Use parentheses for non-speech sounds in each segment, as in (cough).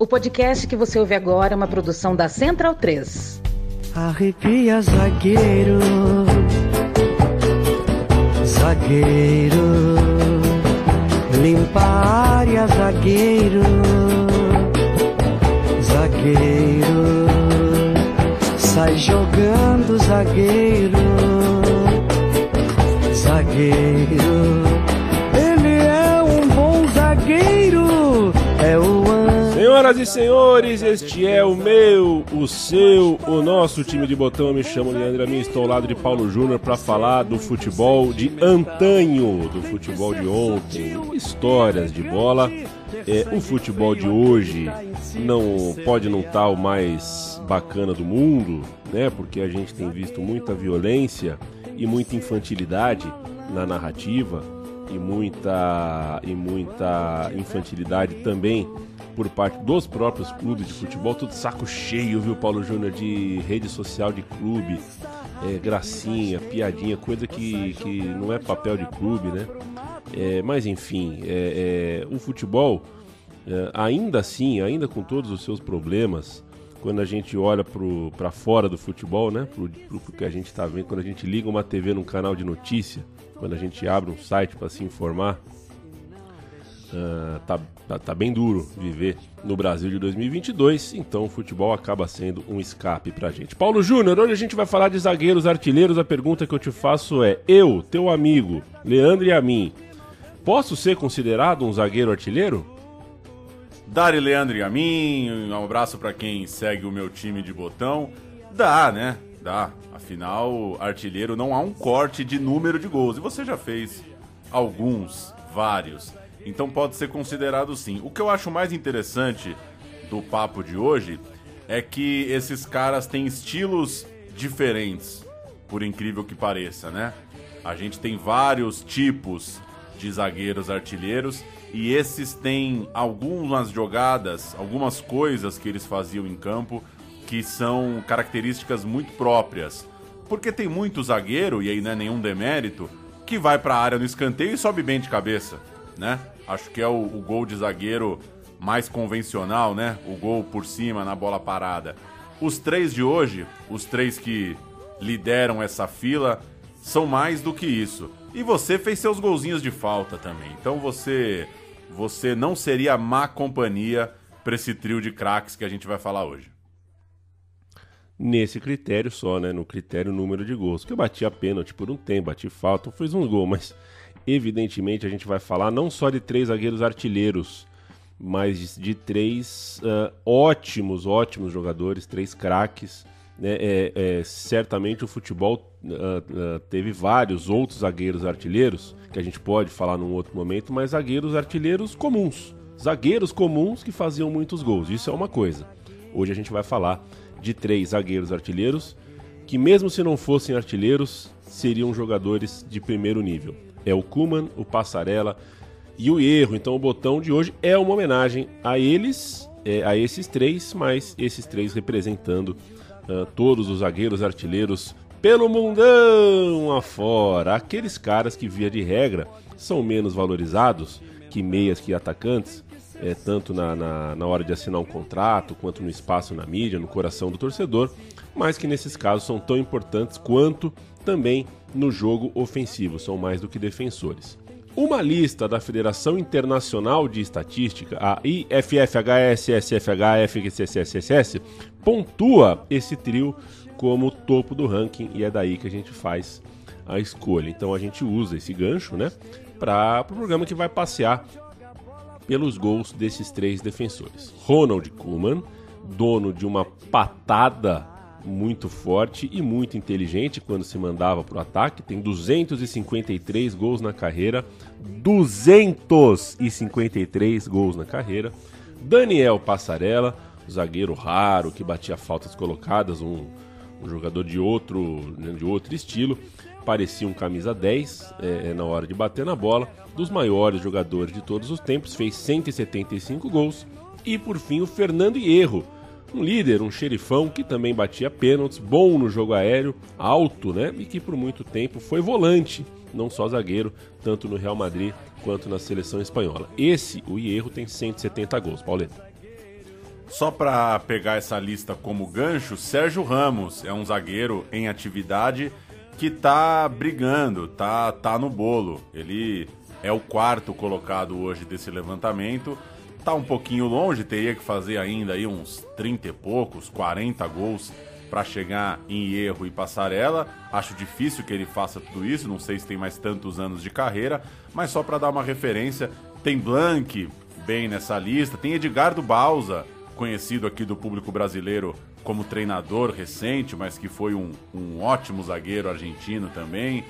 O podcast que você ouve agora é uma produção da Central 3. Arrepia, zagueiro, zagueiro, limpa a área, zagueiro, zagueiro, sai jogando, zagueiro, zagueiro. Senhoras e senhores, este é o meu, o seu, o nosso time de botão. Eu me chamo Leandro Amin, estou ao lado de Paulo Júnior para falar do futebol de antanho, do futebol de ontem, histórias de bola. É, o futebol de hoje não pode não estar tá o mais bacana do mundo, né? Porque a gente tem visto muita violência e muita infantilidade na narrativa e muita e muita infantilidade também por parte dos próprios clubes de futebol, tudo saco cheio, viu, Paulo Júnior, de rede social de clube, é, gracinha, piadinha, coisa que, que não é papel de clube, né? É, mas enfim, é, é o futebol, é, ainda assim, ainda com todos os seus problemas, quando a gente olha para fora do futebol, né? Pro, pro que a gente está vendo, quando a gente liga uma TV num canal de notícia, quando a gente abre um site para se informar, uh, tá, tá, tá, bem duro viver no Brasil de 2022, então o futebol acaba sendo um escape pra gente. Paulo Júnior, hoje a gente vai falar de zagueiros artilheiros. A pergunta que eu te faço é: eu, teu amigo, Leandro e a mim, posso ser considerado um zagueiro artilheiro? Dari Leandro e a mim, um abraço para quem segue o meu time de botão. Dá, né? Dá. Afinal, artilheiro não há um corte de número de gols. E você já fez alguns, vários. Então pode ser considerado sim. O que eu acho mais interessante do papo de hoje é que esses caras têm estilos diferentes, por incrível que pareça, né? A gente tem vários tipos de zagueiros artilheiros e esses têm algumas jogadas, algumas coisas que eles faziam em campo que são características muito próprias. Porque tem muito zagueiro, e aí não é nenhum demérito, que vai para a área no escanteio e sobe bem de cabeça né? Acho que é o, o gol de zagueiro mais convencional, né? O gol por cima na bola parada. Os três de hoje, os três que lideram essa fila, são mais do que isso. E você fez seus golzinhos de falta também. Então você você não seria má companhia para esse trio de craques que a gente vai falar hoje. Nesse critério só, né? No critério número de gols. Que eu bati a pênalti por um tempo, bati falta, fiz um gol, mas evidentemente a gente vai falar não só de três zagueiros artilheiros, mas de, três uh, ótimos, ótimos jogadores, três craques. Né? É, é, certamente o futebol uh, uh, teve vários outros zagueiros artilheiros, que a gente pode falar num outro momento, mas zagueiros artilheiros comuns. Zagueiros comuns que faziam muitos gols. Isso é uma coisa. Hoje a gente vai falar de três zagueiros artilheiros que, mesmo se não fossem artilheiros, seriam jogadores de primeiro nível é o Kuman, o Passarela e o Erro. Então o botão de hoje é uma homenagem a eles, é, a esses três, mas esses três representando uh, todos os zagueiros artilheiros pelo mundão afora. Aqueles caras que, via de regra, são menos valorizados que meias que atacantes, é, tanto na, na, na, hora de assinar um contrato, quanto no espaço na mídia, no coração do torcedor, mas que nesses casos são tão importantes quanto também no jogo ofensivo, são mais do que defensores. Uma lista da Federação Internacional de Estatística, a IFFHSSFHFQCSSS, pontua esse trio como topo do ranking e é daí que a gente faz a escolha. Então a gente usa esse gancho, né, para o pro programa que vai passear pelos gols desses três defensores. Ronald Koeman, dono de uma patada muito forte e muito inteligente quando se mandava para o ataque. Tem 253 gols na carreira. 253 gols na carreira. Daniel Passarella, zagueiro raro que batia faltas colocadas, um, um jogador de outro, né, de outro estilo. Parecia um camisa 10 é, é, na hora de bater na bola. Dos maiores jogadores de todos os tempos, fez 175 gols. E por fim, o Fernando Hierro um líder, um xerifão que também batia pênaltis, bom no jogo aéreo, alto, né? E que por muito tempo foi volante, não só zagueiro, tanto no Real Madrid quanto na seleção espanhola. Esse, o Hierro, tem 170 gols, Pauleta. Só para pegar essa lista como gancho, Sérgio Ramos é um zagueiro em atividade que tá brigando, tá, tá no bolo. Ele é o quarto colocado hoje desse levantamento. Tá um pouquinho longe, teria que fazer ainda aí uns 30 e poucos, 40 gols para chegar em erro e passarela. Acho difícil que ele faça tudo isso, não sei se tem mais tantos anos de carreira, mas só para dar uma referência, tem Blank bem nessa lista, tem Edgardo Bausa, conhecido aqui do público brasileiro como treinador recente, mas que foi um, um ótimo zagueiro argentino também.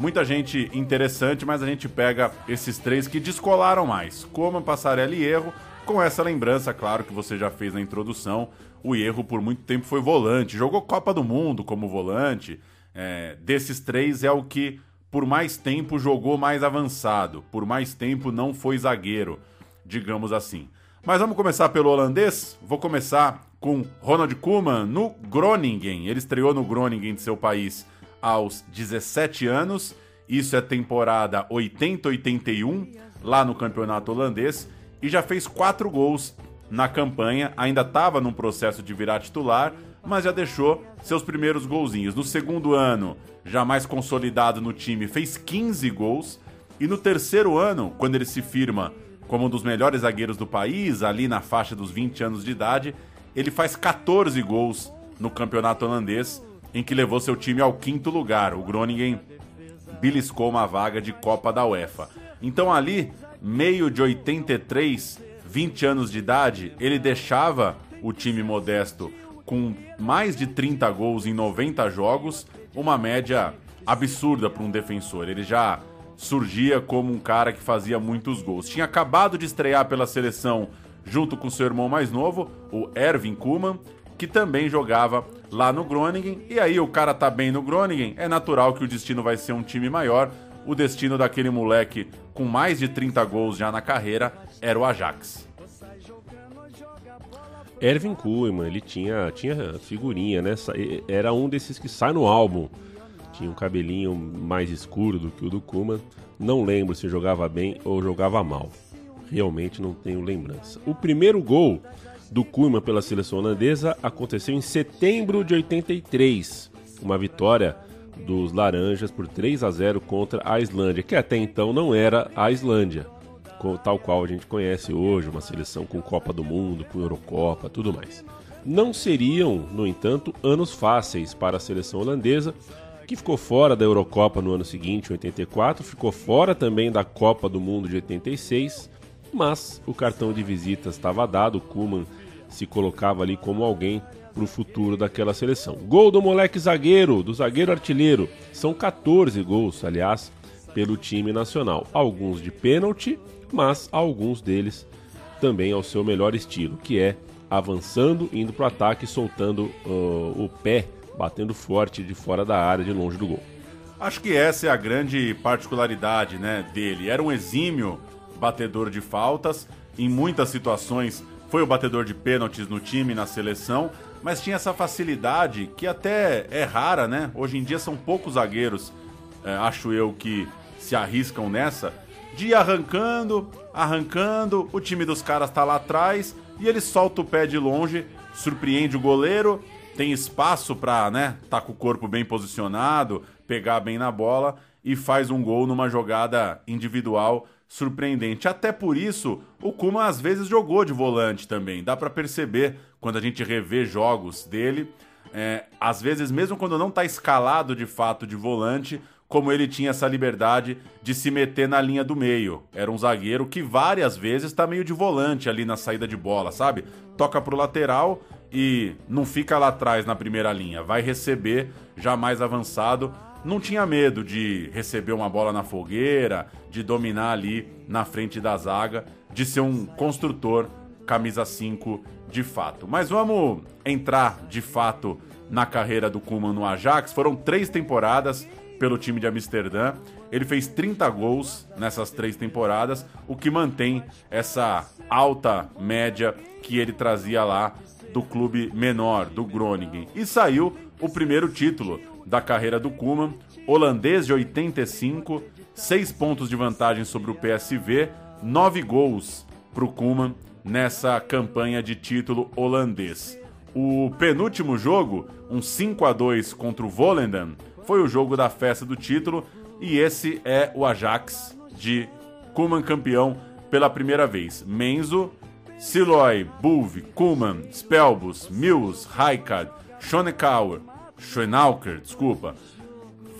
Muita gente interessante, mas a gente pega esses três que descolaram mais, como Passarela e Erro, com essa lembrança, claro, que você já fez na introdução. O Erro por muito tempo foi volante, jogou Copa do Mundo como volante. É, desses três é o que por mais tempo jogou mais avançado, por mais tempo não foi zagueiro, digamos assim. Mas vamos começar pelo holandês? Vou começar com Ronald Koeman no Groningen. Ele estreou no Groningen de seu país aos 17 anos. Isso é temporada 80-81, lá no campeonato holandês. E já fez quatro gols na campanha. Ainda estava num processo de virar titular, mas já deixou seus primeiros golzinhos. No segundo ano, já mais consolidado no time, fez 15 gols. E no terceiro ano, quando ele se firma como um dos melhores zagueiros do país, ali na faixa dos 20 anos de idade, ele faz 14 gols no campeonato holandês, em que levou seu time ao quinto lugar. O Groningen beliscou uma vaga de Copa da UEFA. Então ali, meio de 83, 20 anos de idade, ele deixava o time modesto com mais de 30 gols em 90 jogos, uma média absurda para um defensor. Ele já surgia como um cara que fazia muitos gols. Tinha acabado de estrear pela seleção junto com seu irmão mais novo, o Erwin Koeman, que também jogava lá no Groningen. E aí o cara tá bem no Groningen, é natural que o destino vai ser um time maior. O destino daquele moleque com mais de 30 gols já na carreira era o Ajax. Erwin Koeman, ele tinha, tinha figurinha, né? Era um desses que sai no álbum tinha um cabelinho mais escuro do que o do Kuma. Não lembro se jogava bem ou jogava mal. Realmente não tenho lembrança. O primeiro gol do Kuma pela seleção holandesa aconteceu em setembro de 83. Uma vitória dos Laranjas por 3 a 0 contra a Islândia, que até então não era a Islândia, tal qual a gente conhece hoje, uma seleção com Copa do Mundo, com Eurocopa, tudo mais. Não seriam, no entanto, anos fáceis para a seleção holandesa, que ficou fora da Eurocopa no ano seguinte, 84, ficou fora também da Copa do Mundo de 86, mas o cartão de visitas estava dado, o Kuman se colocava ali como alguém para o futuro daquela seleção. Gol do moleque zagueiro, do zagueiro artilheiro, são 14 gols, aliás, pelo time nacional. Alguns de pênalti, mas alguns deles também ao seu melhor estilo, que é avançando, indo para o ataque, soltando uh, o pé batendo forte de fora da área, de longe do gol. Acho que essa é a grande particularidade né, dele. Era um exímio batedor de faltas, em muitas situações foi o batedor de pênaltis no time, na seleção, mas tinha essa facilidade que até é rara, né? Hoje em dia são poucos zagueiros, é, acho eu, que se arriscam nessa, de ir arrancando, arrancando, o time dos caras tá lá atrás e ele solta o pé de longe, surpreende o goleiro tem espaço para, né, tá com o corpo bem posicionado, pegar bem na bola e faz um gol numa jogada individual surpreendente. Até por isso, o Kuma às vezes jogou de volante também. Dá para perceber quando a gente revê jogos dele. É, às vezes, mesmo quando não está escalado de fato de volante, como ele tinha essa liberdade de se meter na linha do meio. Era um zagueiro que várias vezes está meio de volante ali na saída de bola, sabe? Toca pro lateral e não fica lá atrás na primeira linha, vai receber já mais avançado. Não tinha medo de receber uma bola na fogueira, de dominar ali na frente da zaga, de ser um construtor camisa 5 de fato. Mas vamos entrar de fato na carreira do Kuman no Ajax. Foram três temporadas pelo time de Amsterdã. Ele fez 30 gols nessas três temporadas, o que mantém essa alta média que ele trazia lá do clube menor, do Groningen. E saiu o primeiro título da carreira do Kuman, holandês de 85, 6 pontos de vantagem sobre o PSV, 9 gols para o Kuman nessa campanha de título holandês. O penúltimo jogo, um 5 a 2 contra o Volendam, foi o jogo da festa do título e esse é o Ajax de Koeman campeão pela primeira vez. Menzo, Siloy, Bulve, Koeman, Spelbus, Mills, Rijkaard, Schonekauer, Schönauker, desculpa,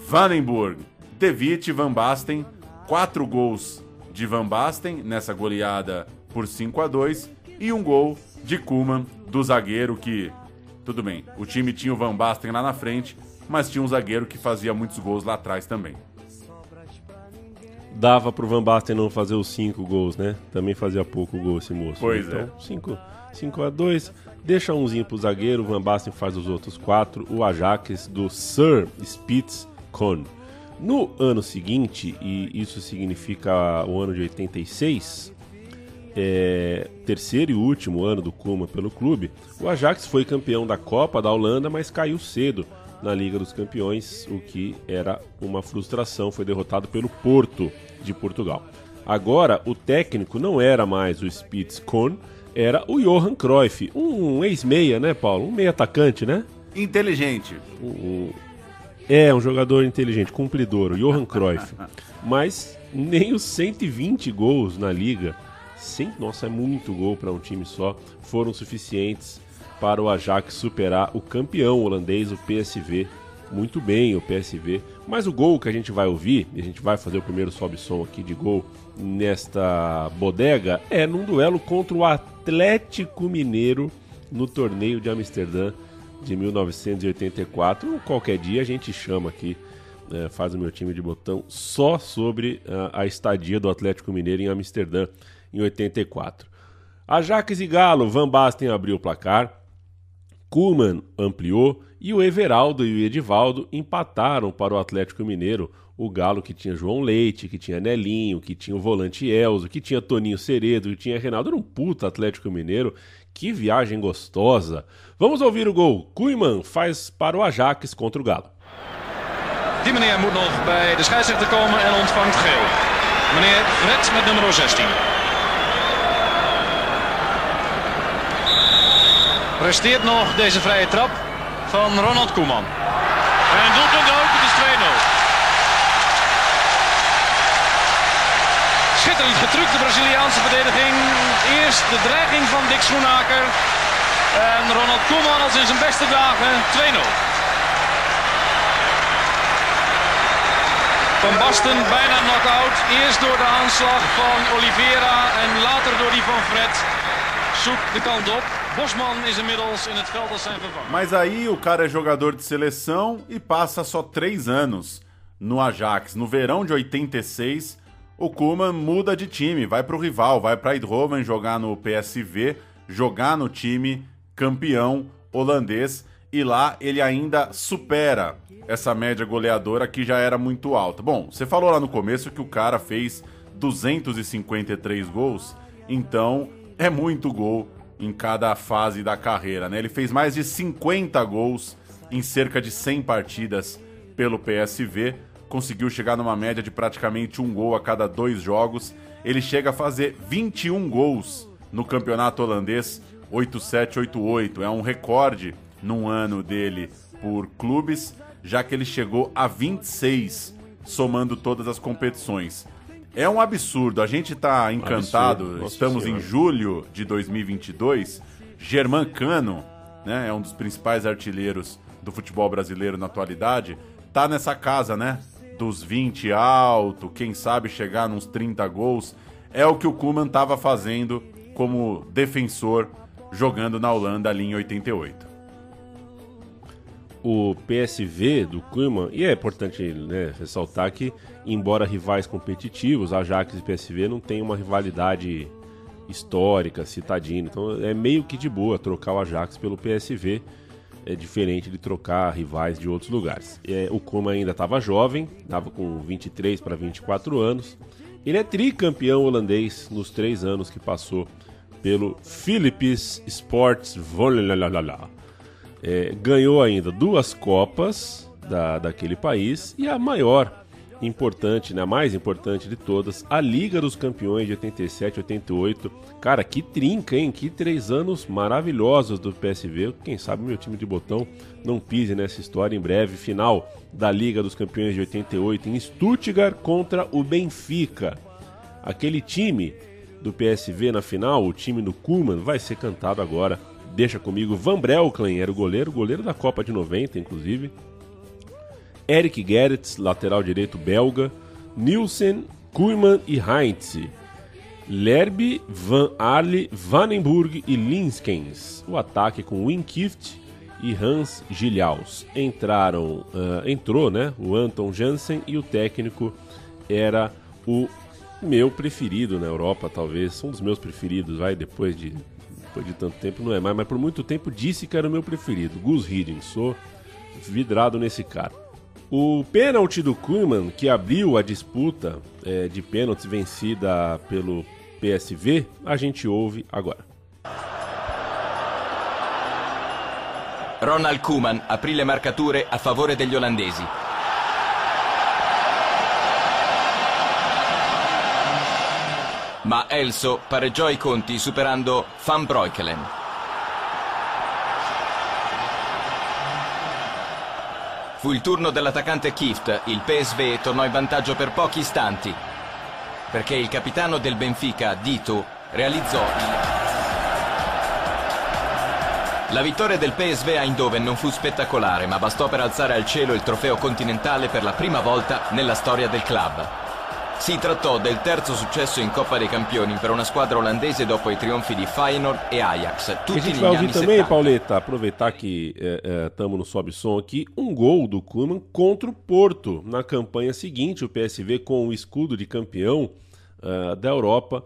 Vandenburg, De Witt Van Basten, quatro gols de Van Basten nessa goleada por 5 a 2 e um gol de Kuman do zagueiro que tudo bem, o time tinha o Van Basten lá na frente, mas tinha um zagueiro que fazia muitos gols lá atrás também. Dava pro Van Basten não fazer os cinco gols, né? Também fazia pouco gol esse moço. Pois então, é. 5 5 a 2 Deixa umzinho pro zagueiro, o Van Basten faz os outros quatro. O Ajax do Sir Spitz Kohn. No ano seguinte, e isso significa o ano de 86, é, terceiro e último ano do Kuma pelo clube, o Ajax foi campeão da Copa da Holanda, mas caiu cedo na Liga dos Campeões, o que era uma frustração. Foi derrotado pelo Porto de Portugal. Agora, o técnico não era mais o Spitz Kohn, era o Johan Cruyff, um ex-meia, né, Paulo? Um meia atacante, né? Inteligente. Um- é, um jogador inteligente, cumpridor, o Johan Cruyff. (laughs) Mas nem os 120 gols na liga, cem- nossa, é muito gol para um time só, foram suficientes para o Ajax superar o campeão holandês, o PSV. Muito bem, o PSV. Mas o gol que a gente vai ouvir, e a gente vai fazer o primeiro sobe-som aqui de gol nesta bodega, é num duelo contra o Atlético Mineiro no torneio de Amsterdã de 1984. Qualquer dia a gente chama aqui, eh, faz o meu time de botão, só sobre ah, a estadia do Atlético Mineiro em Amsterdã em 84. Ajax e Galo, Van Basten abriu o placar, Kuhlmann ampliou e o Everaldo e o Edivaldo empataram para o Atlético Mineiro. O Galo que tinha João Leite, que tinha Nelinho, que tinha o volante Elzo, que tinha Toninho Ceredo, que tinha Reinaldo. Era um puta Atlético Mineiro. Que viagem gostosa. Vamos ouvir o gol. Kuhlmann faz para o Ajax contra o Galo. Die meneer moet nog bij de scheidsrechter komen en ontvangt geel. Meneer Fred met nummer 16. Presteert nog deze vrije trap van Ronald Koeman. En doelpunt ook, het is 2-0. Schitterend getrukt, de Braziliaanse verdediging. Eerst de dreiging van Dick Schoenaker. En Ronald Koeman als in zijn beste dagen 2-0. Van Basten bijna knock-out. Eerst door de aanslag van Oliveira en later door die van Fred. Zoekt de kant op. Bosman inmiddels in het veld als zijn. Mas aí o cara é jogador de seleção e passa só três anos no Ajax. No verão de 86, o Koeman muda de time, vai pro rival, vai pra Eindhoven jogar no PSV, jogar no time campeão holandês e lá ele ainda supera essa média goleadora que já era muito alta. Bom, você falou lá no começo que o cara fez 253 gols, então é muito gol em cada fase da carreira, né? Ele fez mais de 50 gols em cerca de 100 partidas pelo PSV, conseguiu chegar numa média de praticamente um gol a cada dois jogos. Ele chega a fazer 21 gols no campeonato holandês 8788. É um recorde num ano dele por clubes, já que ele chegou a 26 somando todas as competições. É um absurdo, a gente tá encantado, Absurdo, nossa estamos em senhora. julho de 2022. Germán Cano, né, é um dos principais artilheiros do futebol brasileiro na atualidade, tá nessa casa, né? Dos 20 alto, quem sabe chegar nos 30 gols. É o que o Koeman tava fazendo como defensor jogando na Holanda ali em 88. O PSV do Koeman, e é importante né, ressaltar que, embora rivais competitivos, Ajax e PSV não tem uma rivalidade histórica, citadina. Então é meio que de boa trocar o Ajax pelo PSV, é diferente de trocar rivais de outros lugares. É, o Koeman ainda estava jovem, estava com 23 para 24 anos. Ele é tricampeão holandês nos três anos que passou pelo Philips Sports Vollalala. É, ganhou ainda duas Copas da, daquele país e a maior importante, né, a mais importante de todas, a Liga dos Campeões de 87 88. Cara, que trinca, hein? Que três anos maravilhosos do PSV. Quem sabe meu time de botão não pise nessa história em breve. Final da Liga dos Campeões de 88 em Stuttgart contra o Benfica. Aquele time do PSV na final, o time do Kuhlmann, vai ser cantado agora. Deixa comigo, Van Brelklen era o goleiro, goleiro da Copa de 90, inclusive. Eric Gerrits, lateral direito belga. Nielsen, Kuhlmann e Heinz. Lerby, Van Arle, Vandenburg e Linskens. O ataque com Winkift e Hans Gilhaus. Entraram, uh, entrou, né? O Anton Jansen e o técnico era o meu preferido na Europa, talvez, um dos meus preferidos, vai, depois de, depois de tanto tempo não é mais, mas por muito tempo disse que era o meu preferido, Gus Hiddink, sou vidrado nesse cara. O pênalti do Koeman, que abriu a disputa é, de pênaltis vencida pelo PSV, a gente ouve agora. Ronald Koeman aprì le marcature a favore degli olandesi. Ma Elso pareggiò i conti superando Van Breukelen. Fu il turno dell'attaccante Kift, il PSV tornò in vantaggio per pochi istanti, perché il capitano del Benfica, Dito, realizzò. La vittoria del PSV a Eindhoven non fu spettacolare, ma bastò per alzare al cielo il trofeo continentale per la prima volta nella storia del club. Si trattò del terzo successo in Coppa dei Campioni per una squadra olandese dopo i trionfi di Feyenoord e Ajax, a tutti gente vai anni ouvir também, 70. Pauleta, aproveitar que estamos no Sobe Som aqui, um gol do Koeman contra o Porto na campanha seguinte, o PSV com o escudo de campeão ah, da Europa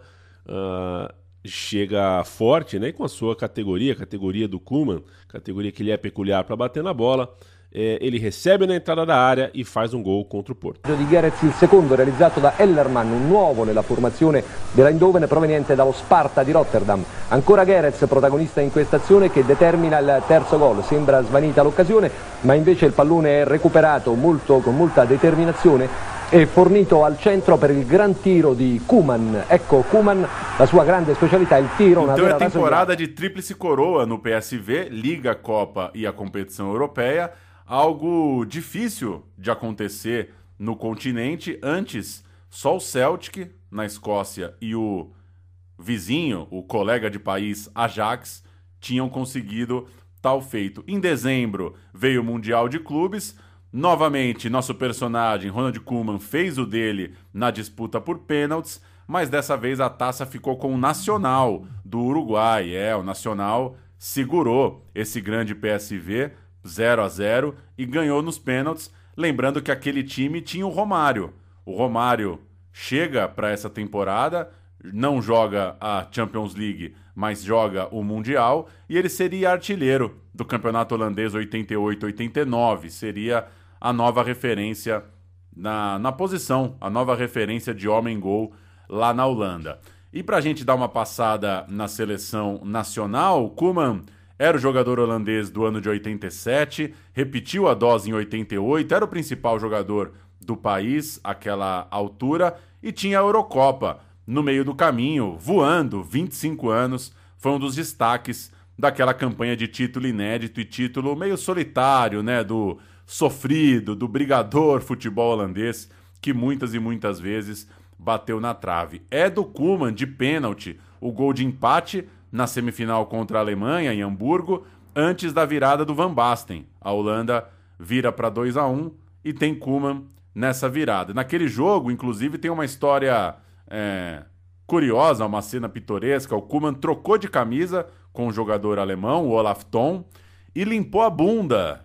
ah, chega forte, né, com a sua categoria, categoria do Koeman, categoria que ele é peculiar para bater na bola, eh, ele recebe na entrada da área e faz um gol contra o Porto. di Gerets il secondo realizzato da Ellermann, un nuovo nella formazione dell'Eindhoven proveniente dallo Sparta di Rotterdam. Ancora Gerets protagonista in questa azione che determina il terzo gol. Sembra svanita l'occasione, ma invece il pallone è recuperato molto- con molta determinazione e fornito al centro per il gran tiro di Kuman. Ecco Kuman, la sua grande specialità, il tiro, una Então é temporada de tríplice coroa no PSV, Liga, Copa e a competição europeia. Algo difícil de acontecer no continente. Antes, só o Celtic na Escócia e o vizinho, o colega de país Ajax, tinham conseguido tal feito. Em dezembro veio o Mundial de Clubes. Novamente, nosso personagem, Ronald Koeman, fez o dele na disputa por pênaltis, mas dessa vez a taça ficou com o Nacional do Uruguai. É, o Nacional segurou esse grande PSV 0 a 0 e ganhou nos pênaltis. Lembrando que aquele time tinha o Romário. O Romário chega para essa temporada, não joga a Champions League, mas joga o Mundial e ele seria artilheiro do Campeonato Holandês 88-89. Seria a nova referência na, na posição, a nova referência de homem-gol lá na Holanda. E para a gente dar uma passada na seleção nacional, Koeman era o jogador holandês do ano de 87, repetiu a dose em 88, era o principal jogador do país àquela altura e tinha a Eurocopa no meio do caminho, voando, 25 anos, foi um dos destaques daquela campanha de título inédito e título meio solitário, né, do sofrido, do brigador futebol holandês, que muitas e muitas vezes bateu na trave. É do Koeman, de pênalti, o gol de empate na semifinal contra a Alemanha, em Hamburgo, antes da virada do Van Basten. A Holanda vira para 2 a 1 e tem Koeman nessa virada. Naquele jogo, inclusive, tem uma história é, curiosa, uma cena pitoresca. O Koeman trocou de camisa com o jogador alemão, o Olaf Thon, e limpou a bunda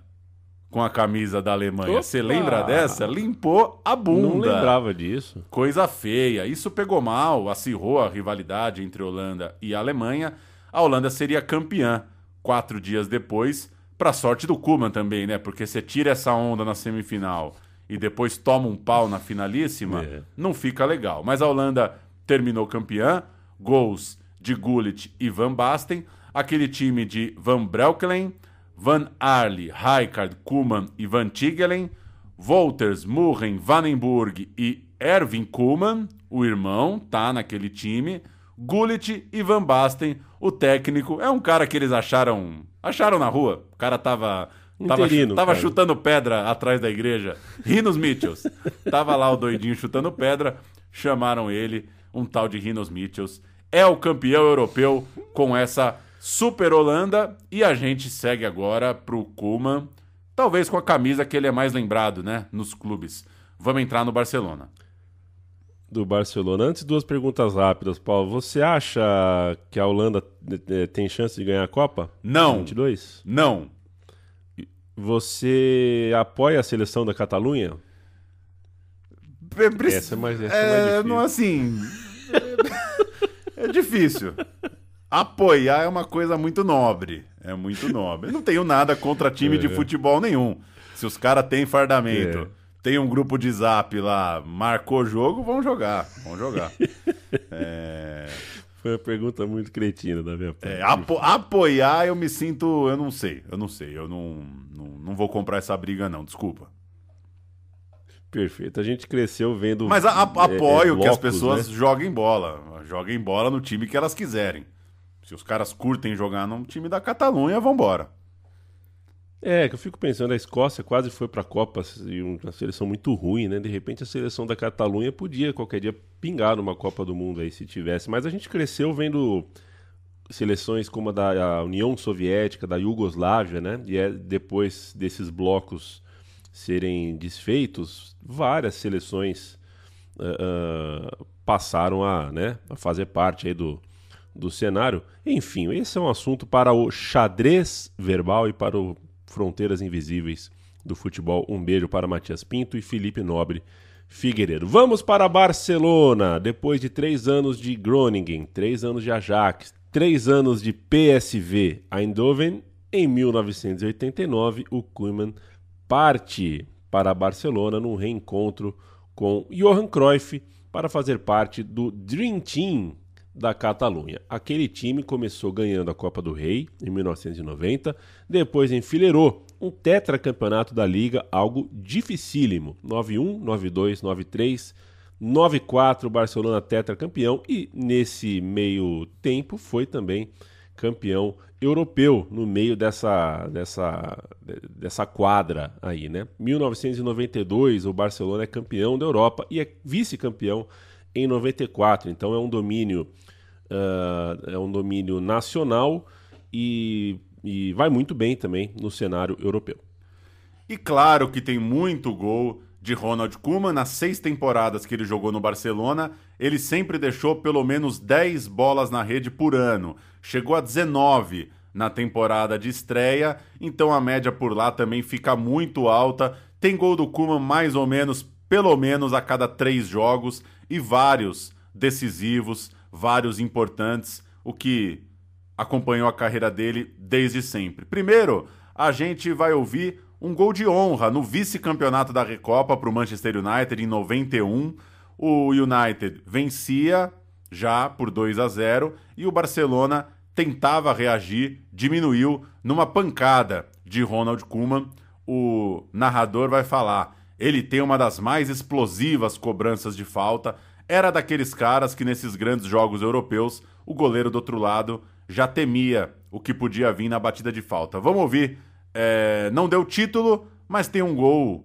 com a camisa da Alemanha. Opa! Você lembra dessa? Limpou a bunda. Não lembrava disso. Coisa feia. Isso pegou mal, acirrou a rivalidade entre Holanda e Alemanha. A Holanda seria campeã quatro dias depois, para sorte do Koeman também, né? Porque você tira essa onda na semifinal e depois toma um pau na finalíssima, É. não fica legal. Mas a Holanda terminou campeã, gols de Gullit e Van Basten, aquele time de Van Breukelen, Van Arle, Rijkaard, Koeman e Van Tigelen, Wolters, Murren, Vandenburg e Erwin Koeman, o irmão, tá naquele time. Gullit e Van Basten, o técnico. É um cara que eles acharam acharam na rua. O cara tava Tava, Interino, tava cara. chutando pedra atrás da igreja. Rinos Mitchells. (laughs) tava lá o doidinho chutando pedra. Chamaram ele, um tal de Rinos Mitchells. É o campeão europeu com essa Super Holanda. E a gente segue agora pro Kuman. Talvez com a camisa que ele é mais lembrado, né? Nos clubes. Vamos entrar no Barcelona. do Barcelona. Antes, duas perguntas rápidas, Paulo. Você acha que a Holanda eh, tem chance de ganhar a Copa? Não. 22? Não. Você apoia a seleção da Catalunha? Essa é mais- essa é mais É, difícil. não assim. (laughs) É difícil. Apoiar é uma coisa muito nobre. É muito (laughs) nobre. Eu não tenho nada contra time de futebol nenhum. Se os caras têm fardamento, É. tem um grupo de zap lá, marcou jogo, vão jogar. Vão jogar. (laughs) É, Foi uma pergunta muito cretina da minha parte. é, apo- apoiar, eu me sinto. Eu não sei. Eu não sei. Eu não, não, não vou comprar essa briga, não. Desculpa. Perfeito. A gente cresceu vendo. Mas a- a- é, é, apoio que as blocos, pessoas né? joguem bola. Joguem bola no time que elas quiserem. Se os caras curtem jogar num time da Catalunha, vambora. É, que eu fico pensando, a Escócia quase foi pra Copa e uma seleção muito ruim, né? De repente a seleção da Catalunha podia qualquer dia pingar numa Copa do Mundo aí se tivesse. Mas a gente cresceu vendo seleções como a da a União Soviética, da Iugoslávia, né? E é depois desses blocos serem desfeitos, várias seleções ah, ah, passaram a, né, a fazer parte aí do, do cenário. Enfim, esse é um assunto para o xadrez verbal e para o Fronteiras Invisíveis do futebol. Um beijo para Matias Pinto e Felipe Nobre Figueiredo. Vamos para Barcelona. Depois de três anos de Groningen, três anos de Ajax, três anos de PSV Eindhoven, em 1989 o Koeman parte para Barcelona num reencontro com Johan Cruyff para fazer parte do Dream Team da Catalunha. Aquele time começou ganhando a Copa do Rei em 1990, depois enfileirou um tetracampeonato da Liga, algo dificílimo. 91, 92, 93, 94 o Barcelona tetracampeão e nesse meio tempo foi também campeão europeu no meio dessa, dessa, dessa quadra aí, né? 1992 o Barcelona é campeão da Europa e é vice-campeão em 94. Então é um domínio ah, é um domínio nacional e, e vai muito bem também no cenário europeu. E claro que tem muito gol de Ronald Koeman nas seis temporadas que ele jogou no Barcelona. Ele sempre deixou pelo menos 10 bolas na rede por ano. Chegou a 19 na temporada de estreia, então a média por lá também fica muito alta. Tem gol do Koeman mais ou menos, pelo menos a cada três jogos e vários decisivos, vários importantes, o que acompanhou a carreira dele desde sempre. Primeiro, a gente vai ouvir um gol de honra no vice-campeonato da Recopa para o Manchester United em 91. O United vencia já por 2 a 0 e o Barcelona tentava reagir, diminuiu numa pancada de Ronald Koeman. O narrador vai falar: ele tem uma das mais explosivas cobranças de falta. Era daqueles caras que nesses grandes jogos europeus o goleiro do outro lado já temia o que podia vir na batida de falta. Vamos ouvir. É, não deu título, mas tem um gol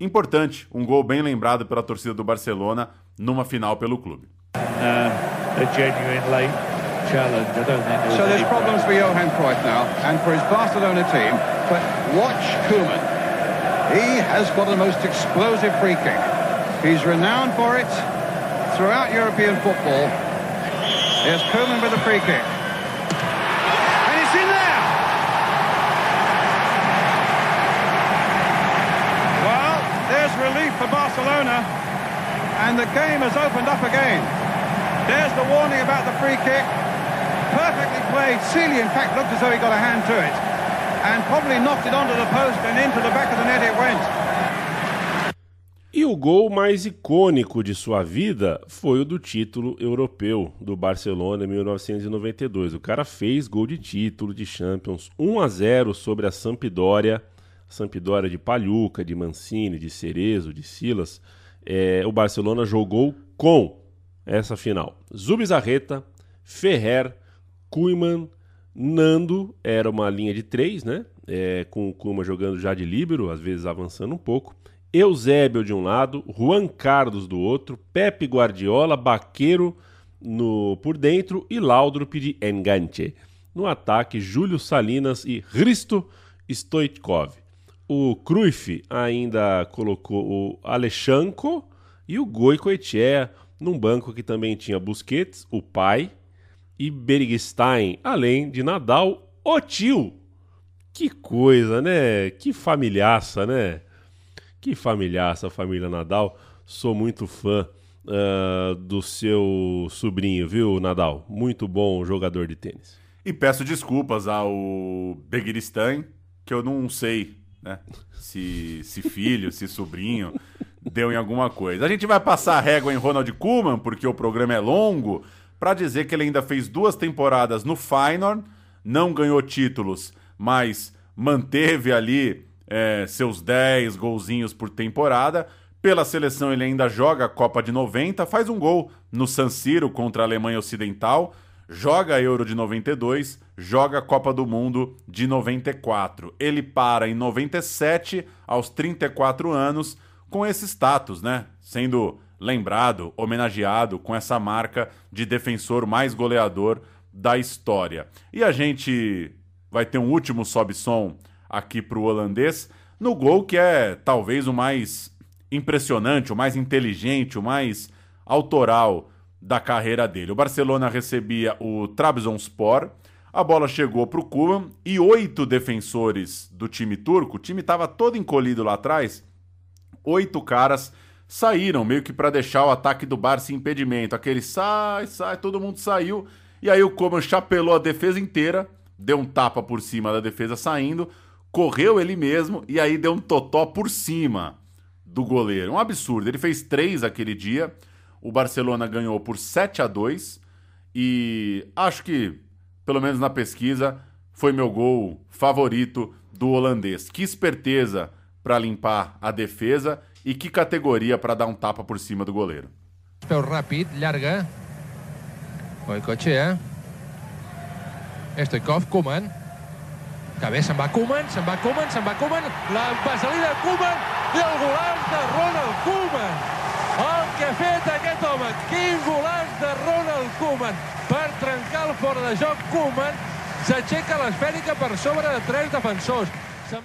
importante, um gol bem lembrado pela torcida do Barcelona numa final pelo clube. a genuine late challenge. I don't think there So there's problems for Johan Cruyff now and for his Barcelona team. But watch Koeman. He has got the most explosive free kick. He's renowned for it throughout European football. Here's Koeman with a free kick. And it's in there! Well, there's relief for Barcelona. And the game has opened up again. There's the warning about the free kick. Perfectly played. Sealy, in fact, looked as though he got a hand to it. And probably knocked it onto the post and into the back of the net it went. E o gol mais icônico de sua vida foi o do título europeu do Barcelona em 1992. O cara fez gol de título de Champions 1 a 0 sobre a Sampdoria. Sampdoria de Palhuca, de Mancini, de Cerezo, de Silas, é, o Barcelona jogou com essa final. Zubizarreta, Ferrer, Kuhlmann, Nando, era uma linha de três, né? É, com o Kuma jogando já de líbero, às vezes avançando um pouco. Eusébio de um lado, Juan Carlos do outro, Pepe Guardiola, Baqueiro no, por dentro e Laudrup de enganche. No ataque, Júlio Salinas e Hristo Stoichkov. O Cruyff ainda colocou o Alexanko e o Goicoechea num banco que também tinha Busquets, o pai, e Bergstein, além de Nadal, o tio. Que coisa, né? Que familiaça, né? Que familiaça a família Nadal. Sou muito fã uh, do seu sobrinho, viu, Nadal? Muito bom jogador de tênis. E peço desculpas ao Bergstein, que eu não sei né? Se, se filho, se sobrinho deu em alguma coisa. A gente vai passar a régua em Ronald Koeman, porque o programa é longo, para dizer que ele ainda fez duas temporadas no Feyenoord, não ganhou títulos, mas manteve ali é, seus 10 golzinhos por temporada. Pela seleção ele ainda joga a Copa de 90, faz um gol no San Siro contra a Alemanha Ocidental, joga a Euro de 92, joga a Copa do Mundo de 94. Ele para em 97, aos 34 anos, com esse status, né? Sendo lembrado, homenageado com essa marca de defensor mais goleador da história. E a gente vai ter um último sobe-som aqui para o holandês, no gol que é talvez o mais impressionante, o mais inteligente, o mais autoral da carreira dele. O Barcelona recebia o Trabzonspor, a bola chegou para o Kuman e oito defensores do time turco, o time estava todo encolhido lá atrás, oito caras saíram meio que para deixar o ataque do Barça em impedimento. Aquele sai, sai, todo mundo saiu. E aí o Coman chapelou a defesa inteira, deu um tapa por cima da defesa saindo, correu ele mesmo e aí deu um totó por cima do goleiro. Um absurdo. Ele fez três aquele dia. O Barcelona ganhou por 7 a 2 e acho que, pelo menos na pesquisa, foi meu gol favorito do holandês. Que esperteza para limpar a defesa e que categoria para dar um tapa por cima do goleiro. Peu ràpid, llarga. Goicoechea. Stoikov, Koeman. Que bé, se'n va Koeman, se'n va Koeman, se'n va Koeman. La passalida de Koeman i el golaç de Ronald Koeman. El que ha fet aquest home, quin golaç de Ronald Koeman per trencar el fora de joc Koeman s'aixeca l'esfèrica per sobre de tres defensors.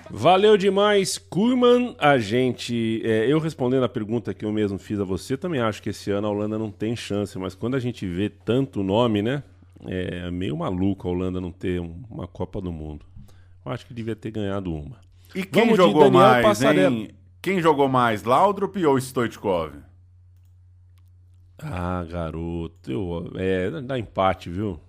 Valeu demais, Kurman. A gente, é, eu respondendo a pergunta que eu mesmo fiz a você, também acho que esse ano a Holanda não tem chance, mas quando a gente vê tanto nome, né? É meio maluco a Holanda não ter uma Copa do Mundo. Eu acho que devia ter ganhado uma. E quem Vamos jogou mais, hein? Quem jogou mais, Laudrup ou Stoichkov? Ah, garoto, eu, é, dá empate, viu?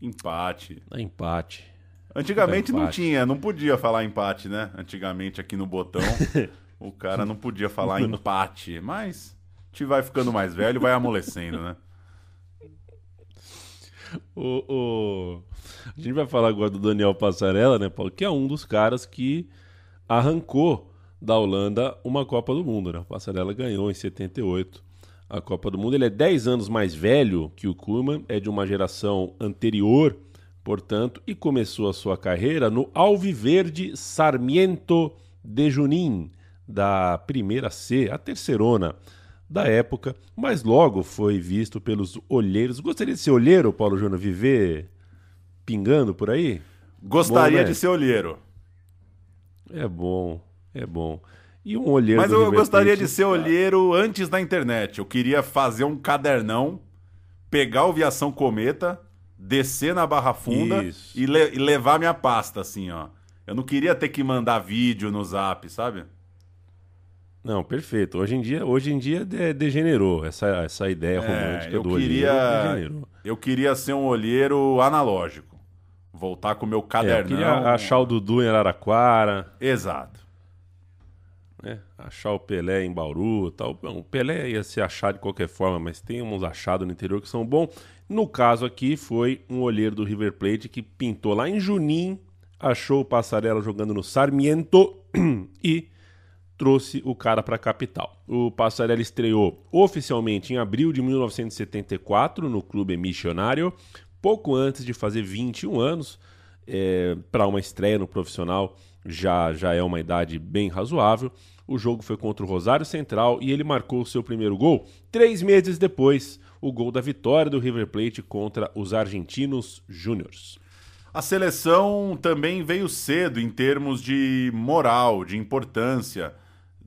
Empate. Dá empate. Antigamente não tinha, não podia falar empate, né? Antigamente aqui no botão, (laughs) o cara não podia falar empate. Mas a gente vai ficando mais velho, vai amolecendo, né? O, o... A gente vai falar agora do Daniel Passarella, né, Paulo? Que é um dos caras que arrancou da Holanda uma Copa do Mundo, né? O Passarella ganhou em 78 a Copa do Mundo. Ele é 10 anos mais velho que o Koeman, é de uma geração anterior portanto, e começou a sua carreira no Alviverde Sarmiento de Junín, da primeira C, a terceirona da época, mas logo foi visto pelos olheiros. Gostaria de ser olheiro, Paulo Júnior, viver pingando por aí? Gostaria bom, né? de ser olheiro. É bom, é bom. E um olheiro. Mas eu gostaria de ser olheiro antes da internet. Eu queria fazer um cadernão, pegar o Viação Cometa descer na Barra Funda e, le e, levar minha pasta, assim, ó. Eu não queria ter que mandar vídeo no zap, sabe? Não, perfeito. Hoje em dia, hoje em dia degenerou essa, essa ideia é, romântica do queria, olheiro. Eu queria ser um olheiro analógico. Voltar com o meu cadernão. É, eu queria achar o Dudu em Araraquara. Exato. É, achar o Pelé em Bauru tal. O Pelé ia ser achado de qualquer forma, mas tem uns achados no interior que são bons. No caso aqui, foi um olheiro do River Plate que pintou lá em Junim, achou o Passarela jogando no Sarmiento (clears throat) e trouxe o cara para a capital. O Passarella estreou oficialmente em abril de 1974 no Clube Missionário, pouco antes de fazer 21 anos. É, para uma estreia no profissional já, já é uma idade bem razoável. O jogo foi contra o Rosário Central e ele marcou o seu primeiro gol três meses depois, o gol da vitória do River Plate contra os Argentinos Júniors. A seleção também veio cedo em termos de moral, de importância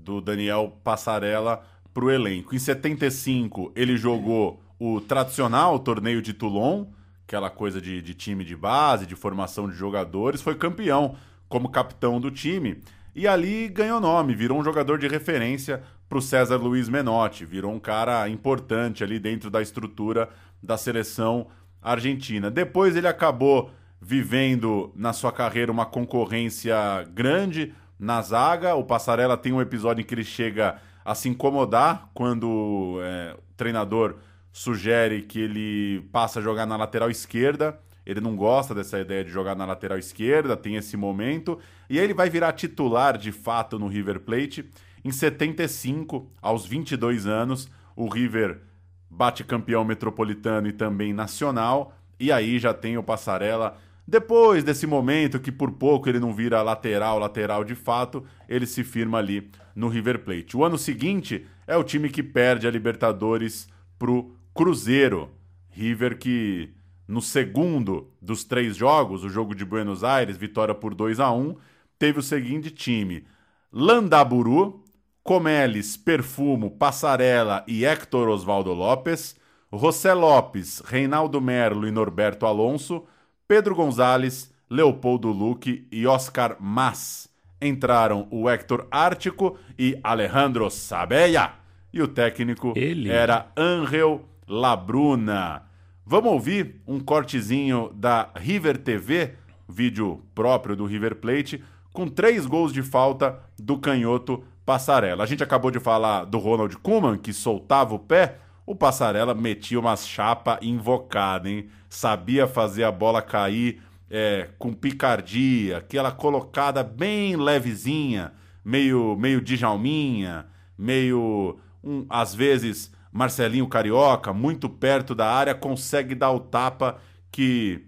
do Daniel Passarella para o elenco. Em 75, ele jogou o tradicional torneio de Toulon, aquela coisa de, de time de base, de formação de jogadores, foi campeão como capitão do time. E ali ganhou nome, virou um jogador de referência para o César Luiz Menotti, virou um cara importante ali dentro da estrutura da seleção argentina. Depois ele acabou vivendo na sua carreira uma concorrência grande na zaga. O Passarella tem um episódio em que ele chega a se incomodar quando é, o treinador sugere que ele passe a jogar na lateral esquerda. Ele não gosta dessa ideia de jogar na lateral esquerda, tem esse momento. E aí ele vai virar titular de fato no River Plate. Em 75, aos 22 anos, o River bate campeão metropolitano e também nacional. E aí já tem o Passarella depois desse momento que por pouco ele não vira lateral, lateral de fato, ele se firma ali no River Plate. O ano seguinte é o time que perde a Libertadores pro Cruzeiro. River que no segundo dos três jogos, o jogo de Buenos Aires, vitória por 2 a 1 teve o seguinte time: Landaburu, Comeles, Perfumo, Passarela e Héctor Osvaldo Lopes, José Lopes, Reinaldo Merlo e Norberto Alonso, Pedro Gonzalez, Leopoldo Luque e Oscar Mas. Entraram o Héctor Ártico e Alejandro Sabella. E o técnico Ele. era Angel Labruna. Vamos ouvir um cortezinho da River TV, vídeo próprio do River Plate, com três gols de falta do canhoto Passarela. A gente acabou de falar do Ronald Koeman, que soltava o pé. O Passarela metia uma chapa invocada, hein? Sabia fazer a bola cair é, com picardia, aquela colocada bem levezinha, meio, meio Djalminha, meio, um, às vezes, Marcelinho Carioca, muito perto da área, consegue dar o tapa que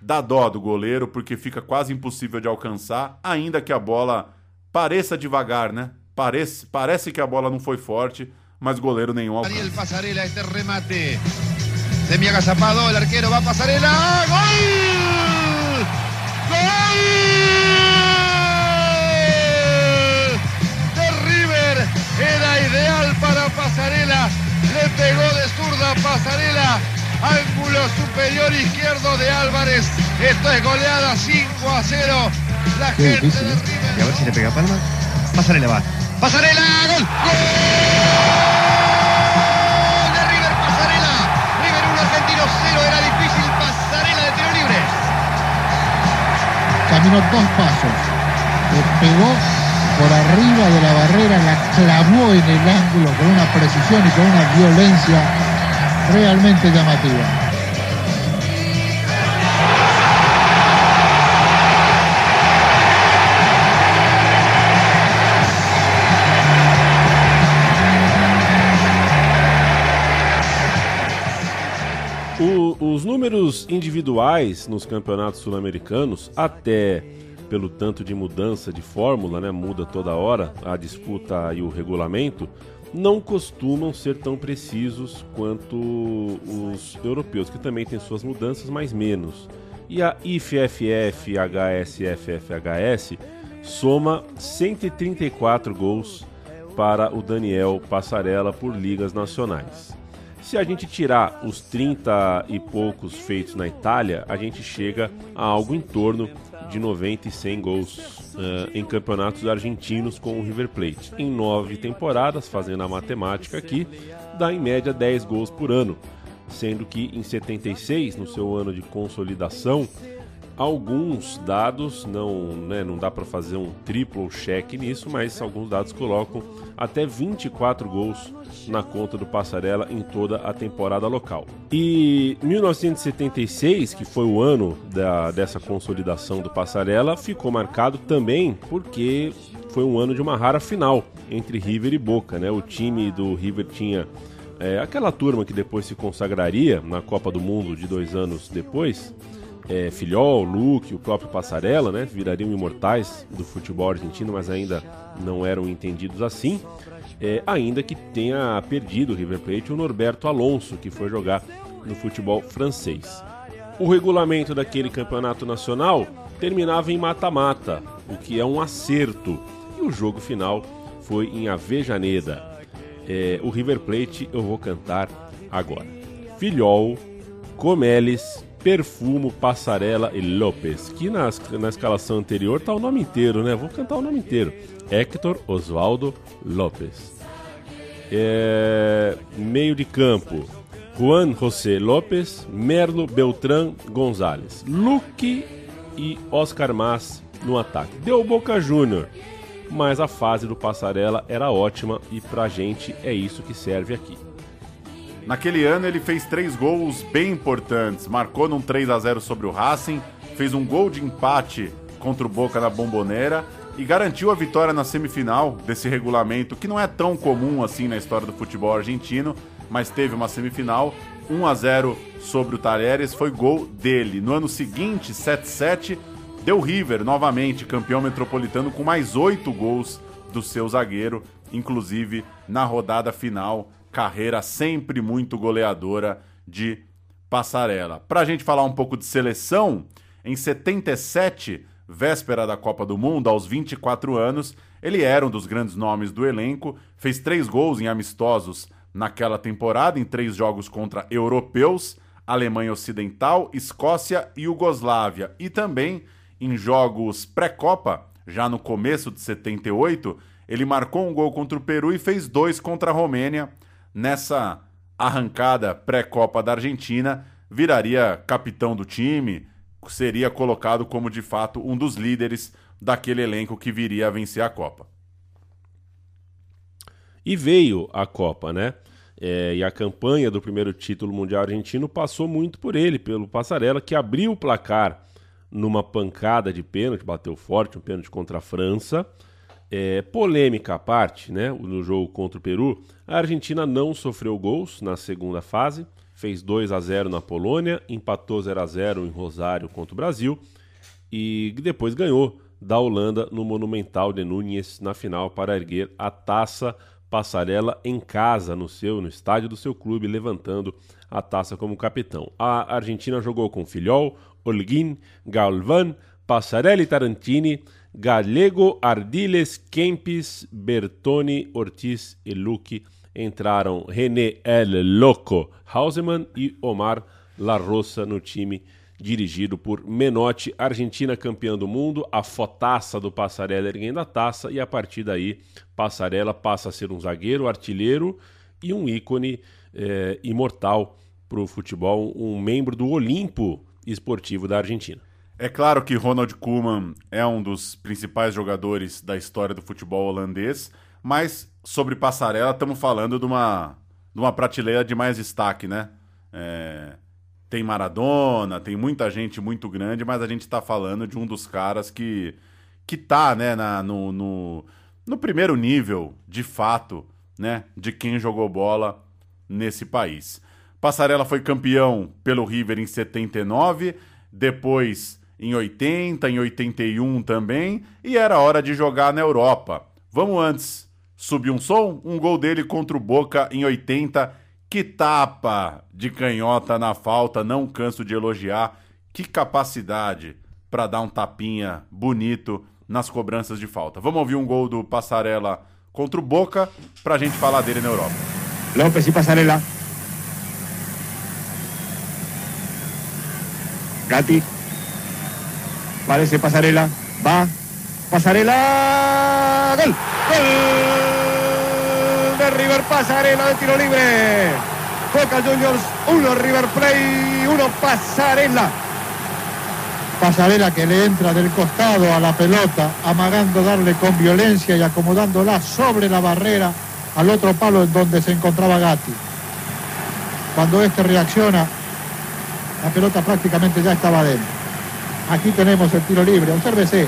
dá dó do goleiro, porque fica quase impossível de alcançar, ainda que a bola pareça devagar, né? Parece, parece que a bola não foi forte, mas goleiro nenhum alcança. Ariel Pasarela, este remate. Semi agazapado, el arquero va a Pasarela. ¡Gol! ¡Gol! De River. Era ideal para Pasarela. Le pegó de zurda Pasarela. Ángulo superior izquierdo de Álvarez. Esto es goleada 5 a 0. La Qué gente difícil, de ¿eh? River. Y a ver si le pega Palma. Pasarela va. Pasarela, gol. Gol de River Pasarela. River 1 Argentino 0. Era difícil Pasarela de tiro libre. caminó dos pasos, le pegó por arriba de la barrera, la clavó en el ángulo con una precisión y con una violencia realmente llamativa. Os números individuais nos campeonatos sul-americanos, até pelo tanto de mudança de fórmula, né, muda toda hora a disputa e o regulamento, não costumam ser tão precisos quanto os europeus, que também têm suas mudanças, mas menos. E a IFFF HSFFHS soma 134 gols para o Daniel Passarella por ligas nacionais. Se a gente tirar os 30 e poucos feitos na Itália, a gente chega a algo em torno de 90 e 100 gols eh, em campeonatos argentinos com o River Plate. Em nove temporadas, fazendo a matemática aqui, dá em média 10 gols por ano, sendo que em 76, no seu ano de consolidação, alguns dados, não, né, não dá para fazer um triplo check nisso, mas alguns dados colocam até 24 gols na conta do Passarela em toda a temporada local. E 1976, que foi o ano da, dessa consolidação do Passarela, ficou marcado também porque foi um ano de uma rara final entre River e Boca. Né? O time do River tinha é, aquela turma que depois se consagraria na Copa do Mundo de dois anos depois é, Filhol, Luke, o próprio Passarella, né, virariam imortais do futebol argentino, mas ainda não eram entendidos assim. É, ainda que tenha perdido o River Plate o Norberto Alonso, que foi jogar no futebol francês. O regulamento daquele campeonato nacional terminava em mata-mata, o que é um acerto, e o jogo final foi em Avejaneda. É, o River Plate eu vou cantar agora. Filhol, Comeles, Perfumo, Passarela e Lopes. Que na, na escalação anterior tá o nome inteiro, né? Vou cantar o nome inteiro. Hector Osvaldo Lopes. É, meio de campo. Juan José Lopes, Merlo Beltrán Gonzalez. Luque e Oscar Mas no ataque. Deu Boca Júnior. Mas a fase do Passarela era ótima e pra gente é isso que serve aqui. Naquele ano ele fez três gols bem importantes. Marcou num 3 a 0 sobre o Racing, fez um gol de empate contra o Boca na Bomboneira e garantiu a vitória na semifinal desse regulamento que não é tão comum assim na história do futebol argentino, mas teve uma semifinal 1 a 0 sobre o Talheres, foi gol dele. No ano seguinte, 7-7, deu River novamente campeão metropolitano com mais oito gols do seu zagueiro, inclusive na rodada final carreira sempre muito goleadora de Passarela. Para a gente falar um pouco de seleção, em 77, véspera da Copa do Mundo, aos 24 anos, ele era um dos grandes nomes do elenco, fez três gols em amistosos naquela temporada, em três jogos contra europeus, Alemanha Ocidental, Escócia e Iugoslávia, e também em jogos pré-Copa, já no começo de 78, ele marcou um gol contra o Peru e fez dois contra a Romênia nessa arrancada pré-Copa da Argentina, viraria capitão do time, seria colocado como de fato um dos líderes daquele elenco que viria a vencer a Copa. E veio a Copa, né? É, e a campanha do primeiro título mundial argentino passou muito por ele, pelo Passarela, que abriu o placar numa pancada de pênalti, bateu forte, um pênalti contra a França. É, polêmica à parte, né, no jogo contra o Peru, a Argentina não sofreu gols na segunda fase, fez 2 a 0 na Polônia, empatou 0 a 0 em Rosário contra o Brasil e depois ganhou da Holanda no Monumental de Núñez na final para erguer a taça passarela em casa, no seu no estádio do seu clube, levantando a taça como capitão. A Argentina jogou com Filhol, Holguín, Galván, Passarelli Tarantini, Galego, Ardiles, Kempis, Bertoni, Ortiz e Luque. Entraram René El Loco Hausemann e Omar La no time dirigido por Menotti, Argentina campeã do mundo, a fotaça do Passarela erguendo a taça e a partir daí Passarela passa a ser um zagueiro, artilheiro e um ícone é, imortal para o futebol, um membro do Olimpo esportivo da Argentina. É claro que Ronald Koeman é um dos principais jogadores da história do futebol holandês, mas sobre passarela estamos falando de uma, de uma prateleira de mais destaque, né? É, tem Maradona, tem muita gente muito grande, mas a gente está falando de um dos caras que, que tá né, na, no, no, no primeiro nível, de fato, né, de quem jogou bola nesse país. Passarela foi campeão pelo River em 79, depois em 80, em 81 também, e era hora de jogar na Europa. Vamos antes subir um som? Um gol dele contra o Boca em 80. Que tapa de canhota na falta, não canso de elogiar. Que capacidade para dar um tapinha bonito nas cobranças de falta. Vamos ouvir um gol do Passarela contra o Boca para a gente falar dele na Europa. López e Passarela. Gatti Parece Pasarela. Va. Pasarela. Gol. Gol de River Pasarela de tiro libre. Boca Juniors 1, River Play 1, Pasarela. Pasarela que le entra del costado a la pelota, amagando darle con violencia y acomodándola sobre la barrera al otro palo en donde se encontraba Gatti. Cuando este reacciona, la pelota prácticamente ya estaba dentro. Aquí tenemos el tiro libre. Obsérvese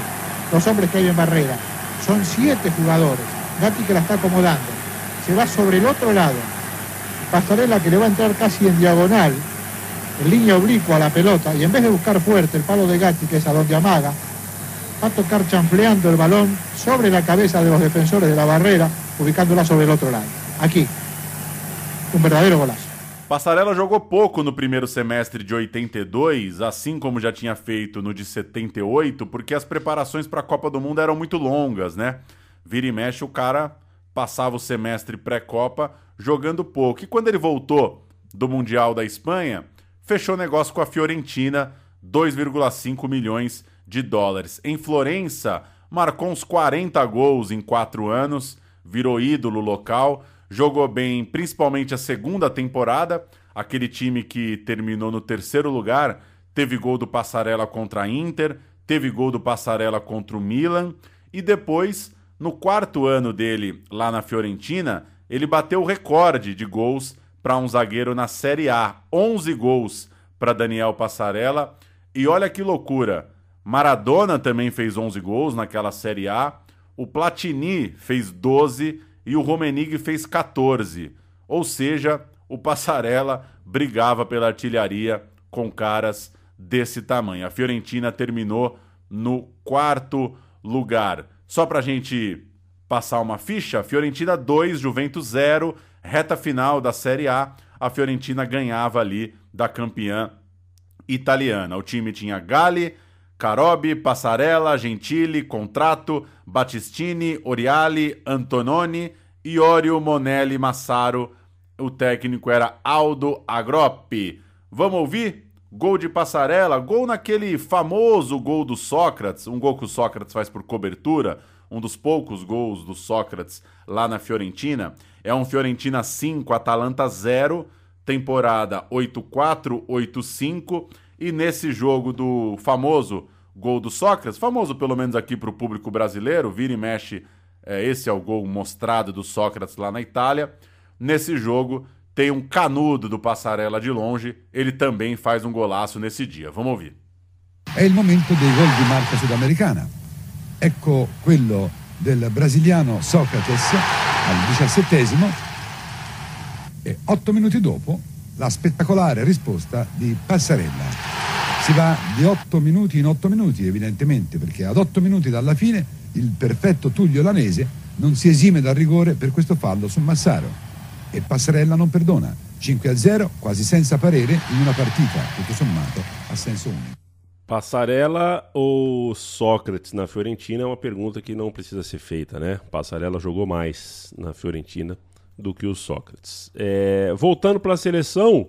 los hombres que hay en barrera. Son siete jugadores. Gatti que la está acomodando. Se va sobre el otro lado. Pasarela que le va a entrar casi en diagonal, en línea oblicua a la pelota, y en vez de buscar fuerte el palo de Gatti, que es a donde amaga, va a tocar chanfleando el balón sobre la cabeza de los defensores de la barrera, ubicándola sobre el otro lado. Aquí, um verdadeiro golaço. Passarela jogou pouco no primeiro semestre de 82, assim como já tinha feito no de 78, porque as preparações para a Copa do Mundo eram muito longas, né? Vira e mexe, o cara passava o semestre pré-Copa jogando pouco. E quando ele voltou do Mundial da Espanha, fechou negócio com a Fiorentina, 2,5 milhões de dólares. Em Florença, marcou uns 40 gols em quatro anos, virou ídolo local, jogou bem principalmente a segunda temporada, aquele time que terminou no terceiro lugar, teve gol do Passarela contra a Inter, teve gol do Passarela contra o Milan, e depois, no quarto ano dele lá na Fiorentina, ele bateu o recorde de gols para um zagueiro na Série A, 11 gols para Daniel Passarella. E olha que loucura, Maradona também fez 11 gols naquela Série A, o Platini fez 12 e o Romenig fez 14. Ou seja, o Passarella brigava pela artilharia com caras desse tamanho. A Fiorentina terminou no quarto lugar. Só para a gente passar uma ficha, Fiorentina 2, Juventus 0, reta final da Série A, a Fiorentina ganhava ali da campeã italiana. O time tinha Gali, Carobi, Passarella, Gentili, Contrato, Battistini, Oriali, Antononi, Iorio, Monelli, Massaro. O técnico era Aldo Agroppi. Vamos ouvir? Gol de Passarella, gol naquele famoso gol do Sócrates, um gol que o Sócrates faz por cobertura, um dos poucos gols do Sócrates lá na Fiorentina. É um Fiorentina 5, Atalanta 0, temporada 8-4, 8-5. E nesse jogo do famoso gol do Sócrates, famoso pelo menos aqui para o público brasileiro, vira e mexe, é, esse é o gol mostrado do Sócrates lá na Itália. Nesse jogo tem um canudo do Passarella de longe, ele também faz um golaço nesse dia. Vamos ouvir. È il momento dei gol di marca sudamericana. Ecco quello del brasiliano Socrates al diciassettesimo e otto minuti dopo la spettacolare risposta di Passarella. Si va di otto minuti in otto minuti evidentemente perché ad otto minuti dalla fine il perfetto Tullio Lanese non si esime dal rigore per questo fallo su Massaro e Passarella non perdona. 5 a 0 quasi senza parere in una partita tutto sommato a senso unico. Passarella ou Sócrates na Fiorentina é uma pergunta que não precisa ser feita, né? Passarella jogou mais na Fiorentina do que o Sócrates. É, voltando para a seleção,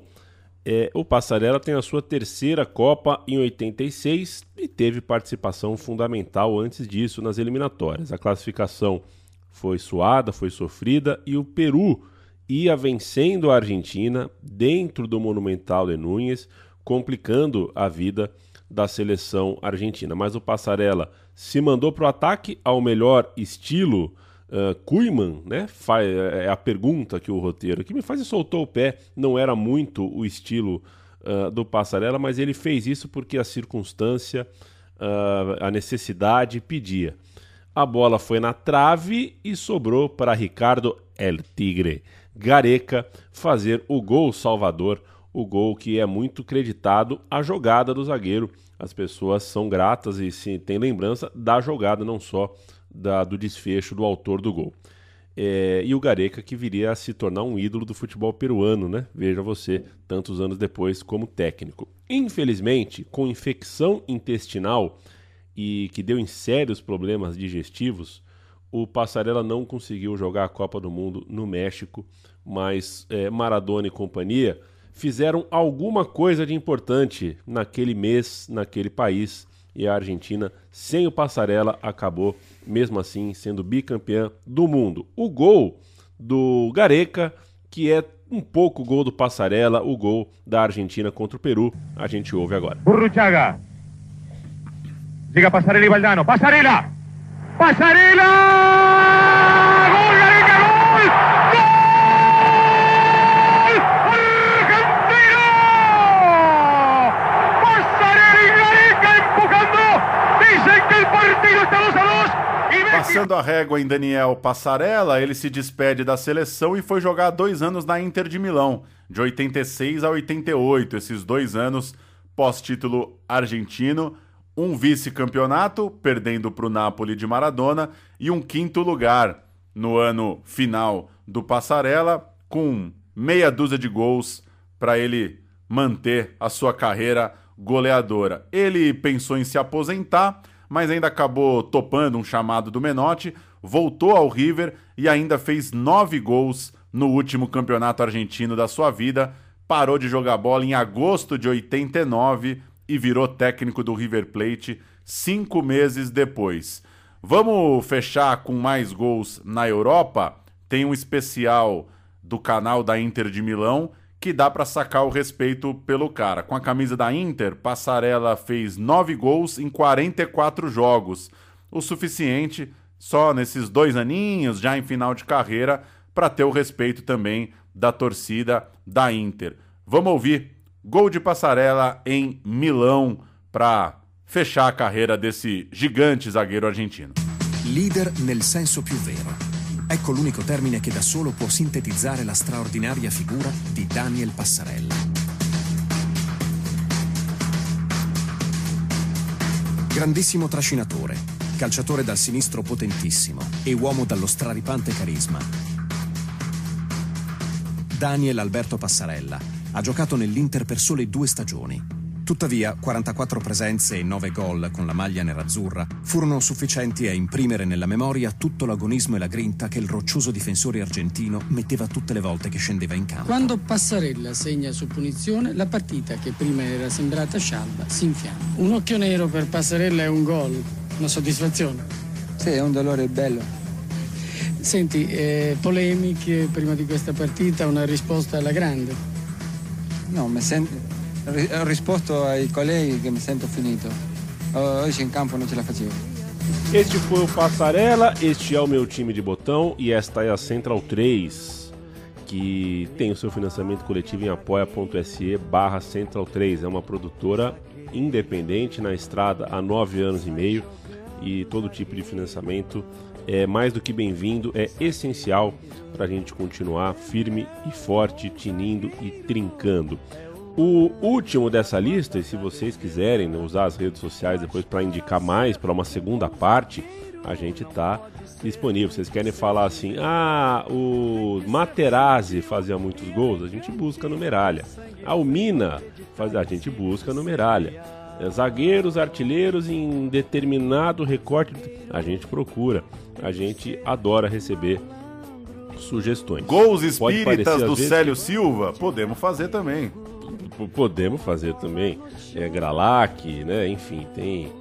é, o Passarella tem a sua terceira Copa em 86 e teve participação fundamental antes disso nas eliminatórias. A classificação foi suada, foi sofrida e o Peru ia vencendo a Argentina dentro do Monumental de Núñez, complicando a vida da seleção argentina. Mas o Passarella se mandou para o ataque ao melhor estilo uh, Kuhlmann, né? É a pergunta que o roteiro que me faz e soltou o pé. Não era muito o estilo uh, do Passarella, mas ele fez isso porque a circunstância, uh, a necessidade pedia. A bola foi na trave e sobrou para Ricardo El Tigre Gareca fazer o gol salvador, o gol que é muito creditado à jogada do zagueiro. As pessoas são gratas e se tem lembrança da jogada, não só da, do desfecho do autor do gol. É, e o Gareca que viria a se tornar um ídolo do futebol peruano, né? Veja você, tantos anos depois, como técnico. Infelizmente, com infecção intestinal e que deu em sérios problemas digestivos, o Passarella não conseguiu jogar a Copa do Mundo no México, mas é, Maradona e companhia fizeram alguma coisa de importante naquele mês, naquele país, e a Argentina, sem o Passarella, acabou, mesmo assim, sendo bicampeã do mundo. O gol do Gareca, que é um pouco o gol do Passarella, o gol da Argentina contra o Peru, a gente ouve agora. Burruchaga. Llega Pasarela y Valdano. ¡Pasarela! ¡Pasarela! ¡Gol, Gareca, gol! ¡Gol! ¡Argentino! ¡Pasarela y Gareca empujando! Dicen que el partido está 2 a 2 y Messi Passando a régua em Daniel Passarella, ele se despede da seleção e foi jogar dois anos na Inter de Milão, de 86 a 88, esses dois anos pós-título argentino, um vice-campeonato, perdendo para o Napoli de Maradona, e um quinto lugar no ano final do Passarella, com meia dúzia de gols para ele manter a sua carreira goleadora. Ele pensou em se aposentar, mas ainda acabou topando um chamado do Menotti, voltou ao River e ainda fez nove gols no último campeonato argentino da sua vida. Parou de jogar bola em agosto de 89 e virou técnico do River Plate cinco meses depois. Vamos fechar com mais gols na Europa? Tem um especial do canal da Inter de Milão que dá para sacar o respeito pelo cara. Com a camisa da Inter, Passarella fez nove gols em 44 jogos, o suficiente só nesses dois aninhos, já em final de carreira, para ter o respeito também da torcida da Inter. Vamos ouvir gol de Passarella em Milão para fechar a carreira desse gigante zagueiro argentino. Leader nel senso più vero. Ecco l'unico termine che da solo può sintetizzare la straordinaria figura di Daniel Passarella. Grandissimo trascinatore, calciatore dal sinistro potentissimo e uomo dallo straripante carisma. Daniel Alberto Passarella ha giocato nell'Inter per sole due stagioni. Tuttavia, 44 presenze e 9 gol con la maglia nerazzurra furono sufficienti a imprimere nella memoria tutto l'agonismo e la grinta che il roccioso difensore argentino metteva tutte le volte che scendeva in campo. Quando Passarella segna su punizione, la partita che prima era sembrata scialba si infiamma. Un occhio nero per Passarella è un gol, una soddisfazione. Sì, è un dolore bello. Senti, eh, polemiche prima di questa partita, una risposta alla grande. No, mi sento... Ho risposto ai colleghi che mi sento finito. Oggi in campo non ce la facevo. Este foi o Passarela, este é o meu time de botão e esta é a Central 3, que tem o seu financiamento coletivo em apoia.se barra Central 3. É uma produtora independente na estrada há nove anos e meio e todo tipo de financiamento é mais do que bem-vindo, é essencial para a gente continuar firme e forte, tinindo e trincando. O último dessa lista, e se vocês quiserem usar as redes sociais depois para indicar mais para uma segunda parte, a gente tá disponível. Vocês querem falar assim, ah, o Materazzi fazia muitos gols, a gente busca no Meralha. A Mina fazia, a gente busca no Meralha. É, Zagueiros, artilheiros em determinado recorte, a gente procura. A gente adora receber sugestões. Gols espíritas parecer, do vezes, Célio Silva, podemos fazer também. Podemos fazer também. É, Gralac, né? Enfim, tem.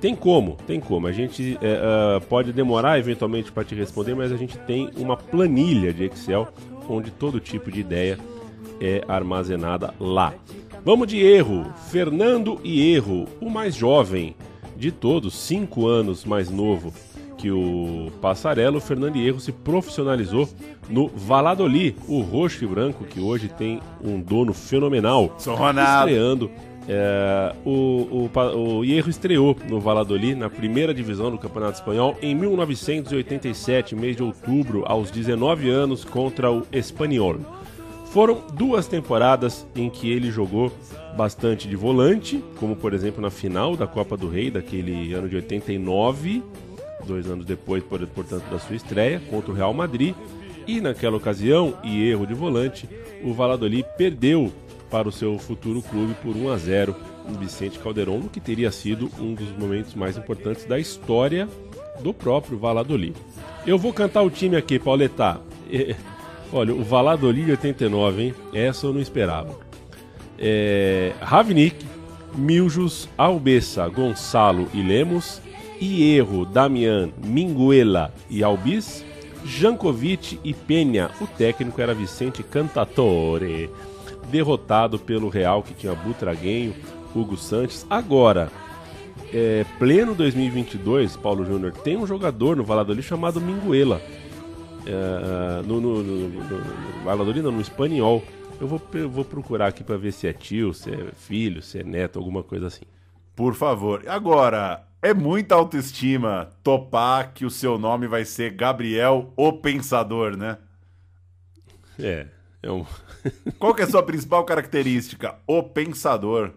Tem como, tem como. A gente é, ah, pode demorar eventualmente para te responder, mas a gente tem uma planilha de Excel onde todo tipo de ideia é armazenada lá. Vamos de erro. Fernando e erro, o mais jovem de todos, cinco anos mais novo que o Passarelo, o Fernando Hierro se profissionalizou no Valladolid, o roxo e branco que hoje tem um dono fenomenal. Sou Ronaldo. Estreando. é, o, o, o Hierro estreou no Valladolid, na primeira divisão do Campeonato Espanhol, em 1987, mês de outubro, aos 19 anos, contra o Espanhol. Foram duas temporadas em que ele jogou bastante de volante, como por exemplo na final da Copa do Rei daquele ano de 89, dois anos depois, por- portanto, da sua estreia contra o Real Madrid. E naquela ocasião, e erro de volante, o Valladolid perdeu para o seu futuro clube por 1 a 0 em Vicente Calderón, no que teria sido um dos momentos mais importantes da história do próprio Valladolid. Eu vou cantar o time aqui, Pauletá. Eh, (laughs) Olha, o Valladolid 89, hein? Essa eu não esperava. É, Ravnik, Miljus, Albessa, Gonçalo e Lemos, Hierro, Damian, Minguela e Albis, Jankovic e Penha. O técnico era Vicente Cantatore, derrotado pelo Real que tinha Butraguenho, Hugo Santos. Agora, é, pleno 2022, Paulo Júnior, tem um jogador no Valladolid chamado Minguela. É, no, no, no, no, no Valladolid, não, no espanhol. Eu vou, eu vou procurar aqui para ver se é tio, se é filho, se é neto, alguma coisa assim. Por favor. Agora, é muita autoestima topar que o seu nome vai ser Gabriel o Pensador, né? É, é um... (laughs) Qual que é a sua principal característica? O Pensador.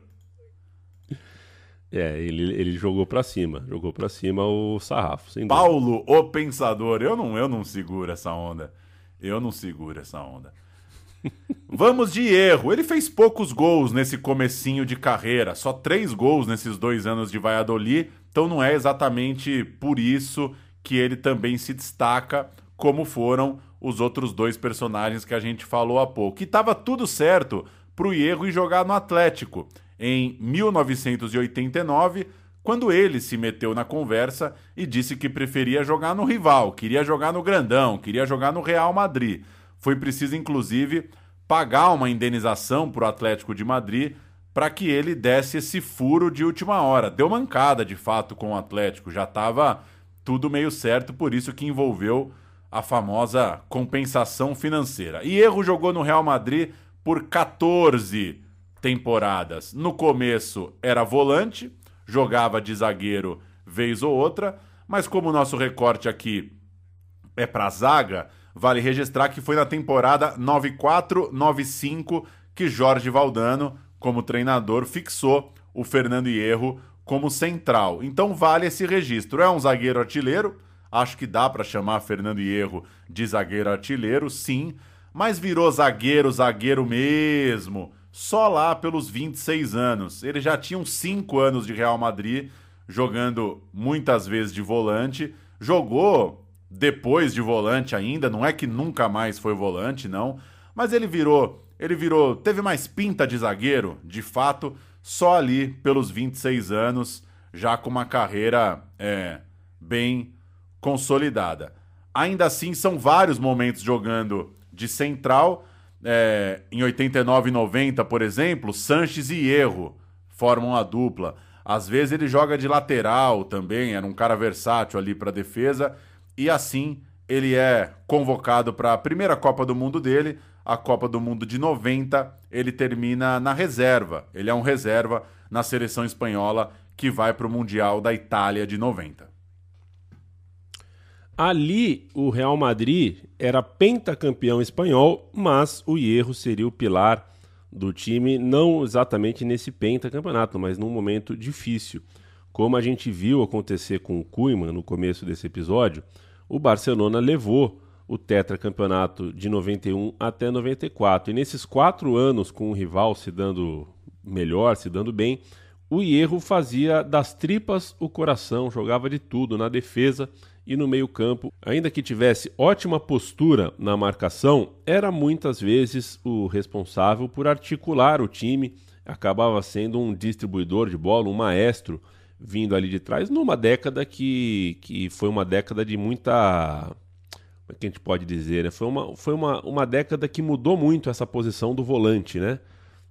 É, ele, ele jogou pra cima, jogou pra cima o sarrafo. Paulo o Pensador. Eu não, eu não seguro essa onda. Eu não seguro essa onda. Vamos de erro. Ele fez poucos gols nesse comecinho de carreira, só três gols nesses dois anos de Valladolid, então não é exatamente por isso que ele também se destaca, como foram os outros dois personagens que a gente falou há pouco. E estava tudo certo para o e jogar no Atlético em 1989, quando ele se meteu na conversa e disse que preferia jogar no rival, queria jogar no grandão, queria jogar no Real Madrid. Foi preciso, inclusive, pagar uma indenização para o Atlético de Madrid para que ele desse esse furo de última hora. Deu mancada, de fato, com o Atlético. Já estava tudo meio certo, por isso que envolveu a famosa compensação financeira. E Erro jogou no Real Madrid por 14 temporadas. No começo era volante, jogava de zagueiro vez ou outra, mas como o nosso recorte aqui é para zaga, vale registrar que foi na temporada 94-95 que Jorge Valdano, como treinador, fixou o Fernando Hierro como central. Então vale esse registro. É um zagueiro artilheiro, acho que dá para chamar Fernando Hierro de zagueiro artilheiro, sim, mas virou zagueiro, zagueiro mesmo só lá pelos 26 anos. Ele já tinha uns 5 anos de Real Madrid, jogando muitas vezes de volante. Jogou depois de volante ainda, não é que nunca mais foi volante, não. Mas ele virou, ele virou, teve mais pinta de zagueiro, de fato, só ali pelos 26 anos, já com uma carreira é, bem consolidada. Ainda assim, são vários momentos jogando de central é, em 89 e 90, por exemplo, Sanches e Erro formam a dupla. Às vezes ele joga de lateral também, era um cara versátil ali para defesa, e assim ele é convocado para a primeira Copa do Mundo dele, a Copa do Mundo de 90, ele termina na reserva. Ele é um reserva na seleção espanhola que vai para o Mundial da Itália de 90. Ali, o Real Madrid era pentacampeão espanhol, mas o Hierro seria o pilar do time, não exatamente nesse pentacampeonato, mas num momento difícil. Como a gente viu acontecer com o Koeman no começo desse episódio, o Barcelona levou o tetracampeonato de 91 até 94. E nesses quatro anos com o rival se dando melhor, se dando bem, o Hierro fazia das tripas o coração, jogava de tudo na defesa e no meio-campo, ainda que tivesse ótima postura na marcação, era muitas vezes o responsável por articular o time, acabava sendo um distribuidor de bola, um maestro vindo ali de trás, numa década que, que foi uma década de muita. Como é que a gente pode dizer? Né? Foi, uma, foi uma, uma década que mudou muito essa posição do volante, né?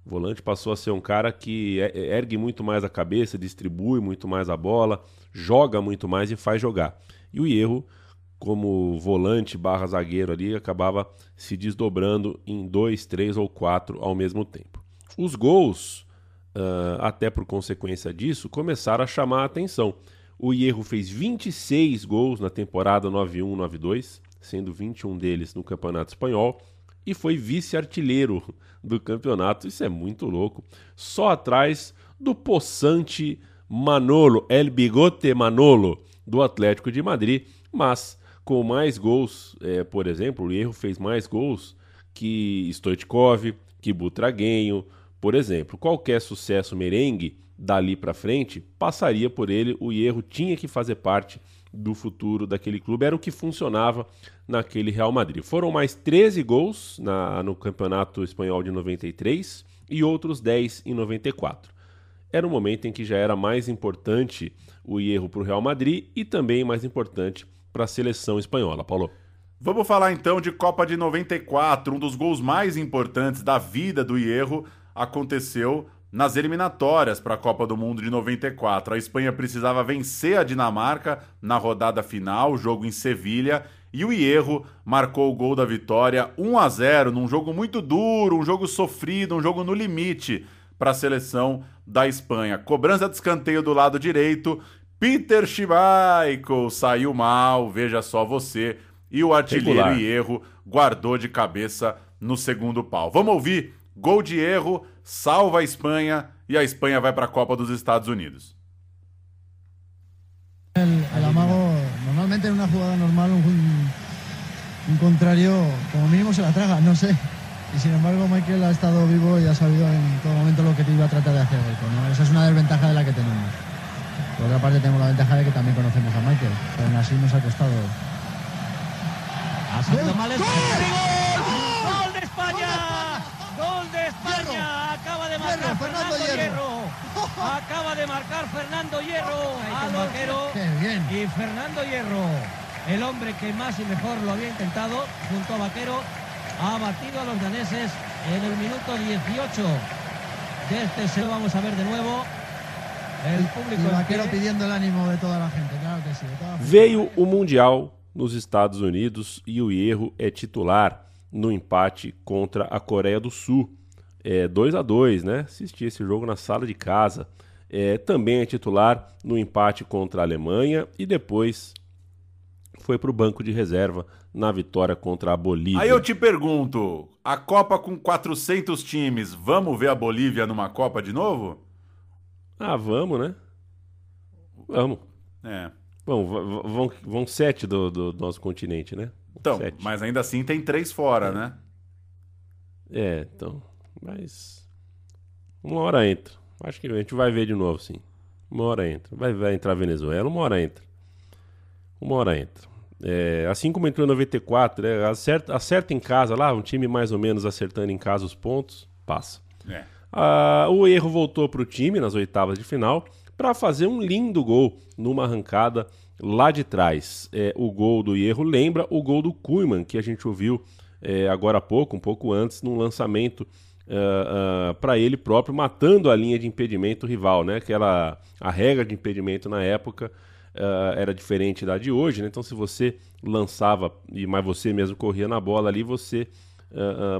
O volante passou a ser um cara que ergue muito mais a cabeça, distribui muito mais a bola, joga muito mais e faz jogar. E o Hierro, como volante barra zagueiro ali, acabava se desdobrando em dois, três ou quatro ao mesmo tempo. Os gols, uh, até por consequência disso, começaram a chamar a atenção. O Hierro fez 26 gols na temporada 91-92, sendo 21 deles no Campeonato Espanhol, e foi vice-artilheiro do campeonato. Isso é muito louco. Só atrás do possante Manolo, El Bigote Manolo, do Atlético de Madrid, mas com mais gols, é, por exemplo, o Erro fez mais gols que Stoichkov, que Butraguenho, por exemplo. Qualquer sucesso merengue dali para frente passaria por ele, o Erro tinha que fazer parte do futuro daquele clube, era o que funcionava naquele Real Madrid. Foram mais 13 gols na, no Campeonato Espanhol de 93 e outros 10 em 94. Era um momento em que já era mais importante o erro para o Real Madrid e também mais importante para a seleção espanhola. Paulo. Vamos falar então de Copa de 94. Um dos gols mais importantes da vida do Hierro aconteceu nas eliminatórias para a Copa do Mundo de 94. A Espanha precisava vencer a Dinamarca na rodada final, jogo em Sevilha, e o Hierro marcou o gol da vitória 1 a 0 num jogo muito duro, um jogo sofrido, um jogo no limite para a seleção da Espanha. Cobrança de escanteio do lado direito. Peter Schmeichel saiu mal, veja só você. E o artilheiro Regular. Hierro guardou de cabeça no segundo pau. Vamos ouvir. Gol de erro, salva a Espanha e a Espanha vai para a Copa dos Estados Unidos. El, el amago, normalmente en una jugada normal un, un contrario como mínimo se la traga, no sé. Y sin embargo Michael ha estado vivo y ha sabido en todo momento lo que te iba a tratar de hacer ¿no? Esa es una desventaja de la que tenemos. Por otra parte tenemos la ventaja de que también conocemos a Michael, pero aún así nos ha costado. Ha salido mal el ¡Gol de España! ¡Gol de España! (laughs) Acaba de marcar Fernando Hierro. Acaba de marcar Fernando Hierro a los vaqueros. Y Fernando Hierro, el hombre que más y mejor lo había intentado, junto a Vaquero, ha batido a los daneses en el minuto 18 de este se lo vamos a ver de nuevo. El público Y Vaquero pidiendo el ánimo de toda la gente, claro que sí. Veio o Mundial nos Estados Unidos e o Hierro é titular no empate contra a Coreia do Sul. É 2 a 2 né? Assisti esse jogo na sala de casa. É, também é titular no empate contra a Alemanha e depois foi para o banco de reserva na vitória contra a Bolívia. Aí eu te pergunto, a Copa com 400 times, vamos ver a Bolívia numa Copa de novo? Ah, vamos, né? Vamos. É. Bom, vão, vão sete do, do nosso continente, né? Então, Sete. mas ainda assim tem três fora, né? É, então. Mas. Uma hora entra. Acho que a gente vai ver de novo, sim. Uma hora entra. Vai, vai entrar a Venezuela, uma hora entra. Uma hora entra. É, assim como entrou em 94, né, acerta, acerta em casa lá, um time mais ou menos acertando em casa os pontos, passa. É. Ah, o erro voltou para o time nas oitavas de final para fazer um lindo gol numa arrancada lá de trás. É, o gol do erro lembra o gol do Kuhlmann que a gente ouviu é, agora há pouco, um pouco antes, num lançamento para ele próprio, matando a linha de impedimento rival, né? Aquela a regra de impedimento na época ah, era diferente da de hoje, né? Então se você lançava mas você mesmo corria na bola ali, você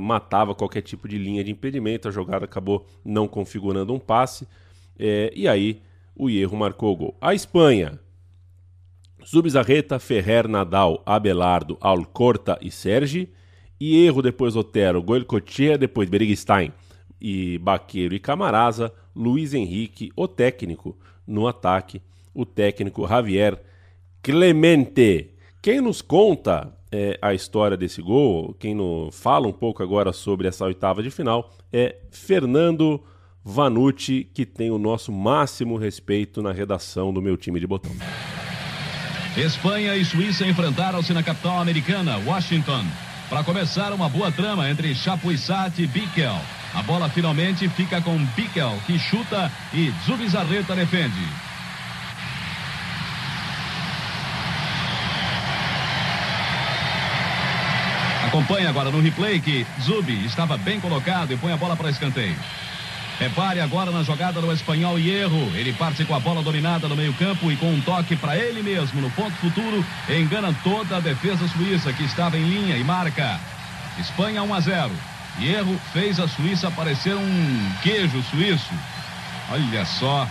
matava qualquer tipo de linha de impedimento. A jogada acabou não configurando um passe é, e aí o erro marcou o gol. A Espanha Zubizarreta, Ferrer, Nadal, Abelardo, Alcorta e Sergi. E erro depois Otero, Goelcochea, depois Berigstein e Baqueiro e Camarasa. Luiz Henrique, o técnico, no ataque, o técnico Javier Clemente. Quem nos conta é, a história desse gol, quem nos fala um pouco agora sobre essa oitava de final, é Fernando Vanucci, que tem o nosso máximo respeito na redação do meu time de botão. Espanha e Suíça enfrentaram-se na capital americana, Washington, para começar uma boa trama entre Chapuisat e Bickel. A bola finalmente fica com Bickel, que chuta e Zubizarreta defende. Acompanhe agora no replay que Zubi estava bem colocado e põe a bola para escanteio. Repare agora na jogada do espanhol Hierro. Ele parte com a bola dominada no meio-campo e com um toque para ele mesmo no ponto futuro, engana toda a defesa suíça que estava em linha e marca. Espanha 1 a 0. Hierro fez a Suíça parecer um queijo suíço. Olha só.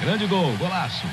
Grande gol, golaço.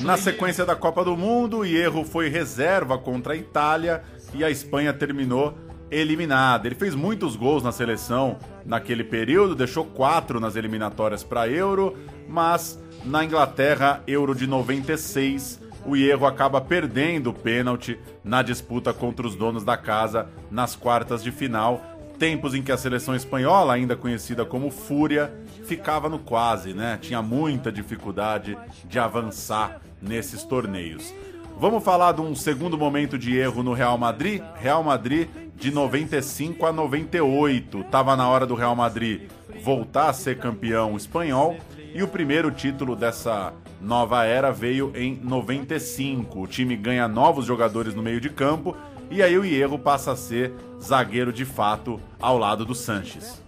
Na sequência da Copa do Mundo, Hierro foi reserva contra a Itália e a Espanha terminou eliminada. Ele fez muitos gols na seleção naquele período, deixou quatro nas eliminatórias para Euro, mas na Inglaterra, Euro de 96, o Hierro acaba perdendo o pênalti na disputa contra os donos da casa nas quartas de final. Tempos em que a seleção espanhola, ainda conhecida como Fúria, ficava no quase, né? Tinha muita dificuldade de avançar nesses torneios. Vamos falar de um segundo momento de erro no Real Madrid? Real Madrid de 95 a 98. Tava na hora do Real Madrid voltar a ser campeão espanhol e o primeiro título dessa nova era veio em 95. O time ganha novos jogadores no meio de campo E aí o Hierro passa a ser zagueiro de fato ao lado do Sanches.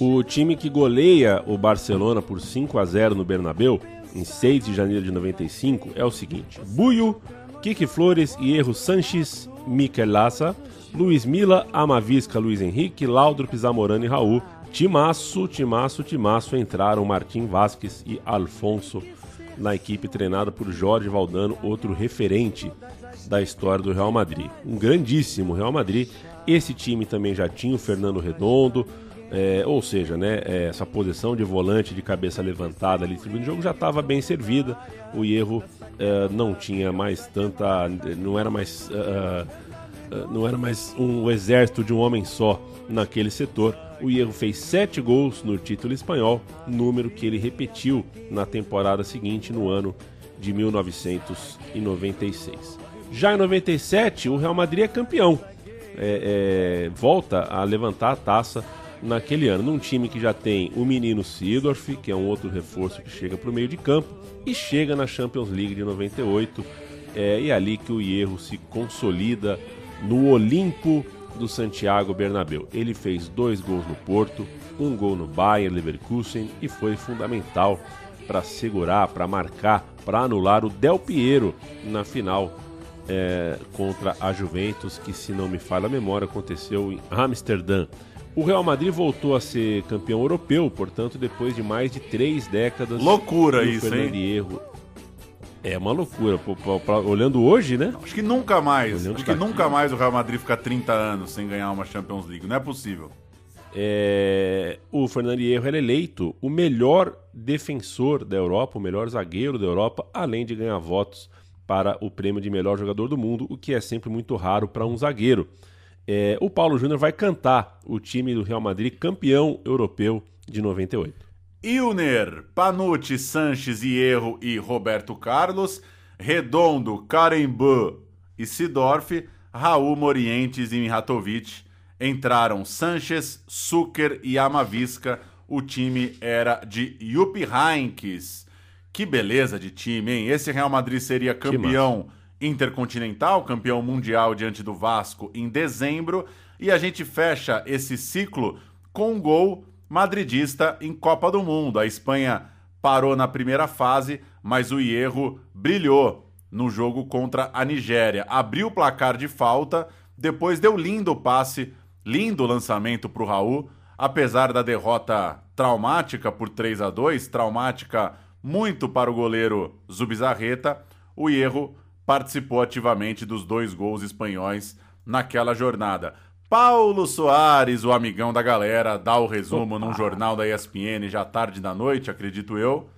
O time que goleia o Barcelona por 5 a 0 no Bernabéu em 6 de janeiro de 95 é o seguinte: Buio, Kiki Flores, Hierro Sanches, Mikel Lassa, Luiz Mila, Amavisca, Luiz Henrique, Laudrup, Zamorano e Raul. Timaço, Timaço, Timaço entraram Martim Vasques e Alfonso na equipe treinada por Jorge Valdano, outro referente da história do Real Madrid. Um grandíssimo Real Madrid. Esse time também já tinha o Fernando Redondo, é, ou seja, né, é, essa posição de volante de cabeça levantada ali no jogo já estava bem servida. O erro é, não tinha mais tanta, não era mais, uh, não era mais um exército de um homem só naquele setor. O Hierro fez sete gols no título espanhol, número que ele repetiu na temporada seguinte, no ano de 1996. Já em 97, o Real Madrid é campeão. É, é, volta a levantar a taça naquele ano, num time que já tem o menino Seedorf, que é um outro reforço que chega para o meio de campo, e chega na Champions League de 98. É, e é ali que o Hierro se consolida no Olimpo do Santiago Bernabéu. Ele fez dois gols no Porto, um gol no Bayern Leverkusen e foi fundamental para segurar, para marcar, para anular o Del Piero na final é, contra a Juventus, que se não me falha a memória aconteceu em Amsterdã. O Real Madrid voltou a ser campeão europeu, portanto, depois de mais de três décadas. Loucura isso, Fernando hein? Hierro. É uma loucura. Pô, pô, pô, olhando hoje, né? Acho que nunca mais. Olhando Acho que daqui. nunca mais o Real Madrid fica 30 anos sem ganhar uma Champions League. Não é possível. É, o Fernando Hierro era eleito o melhor defensor da Europa, o melhor zagueiro da Europa, além de ganhar votos para o prêmio de melhor jogador do mundo, o que é sempre muito raro para um zagueiro. É, o Paulo Júnior vai cantar o time do Real Madrid campeão europeu de 98. Ilner, Panucci, Sanches, Hierro e Roberto Carlos, Redondo, Karembeu e Sidorf, Raul Morientes e Mihatovic. Entraram Sanches, Zucker e Amavisca. O time era de Jupp Heynckes. Que beleza de time, hein? Esse Real Madrid seria campeão intercontinental, campeão mundial diante do Vasco em dezembro. E a gente fecha esse ciclo com um gol madridista em Copa do Mundo. A Espanha parou na primeira fase, mas o Hierro brilhou no jogo contra a Nigéria. Abriu o placar de falta, depois deu lindo passe, lindo lançamento para o Raul, apesar da derrota traumática por 3 a 2 traumática muito para o goleiro Zubizarreta, o Hierro participou ativamente dos dois gols espanhóis naquela jornada. Paulo Soares, o amigão da galera, dá o resumo num jornal da ESPN já tarde da noite, acredito eu,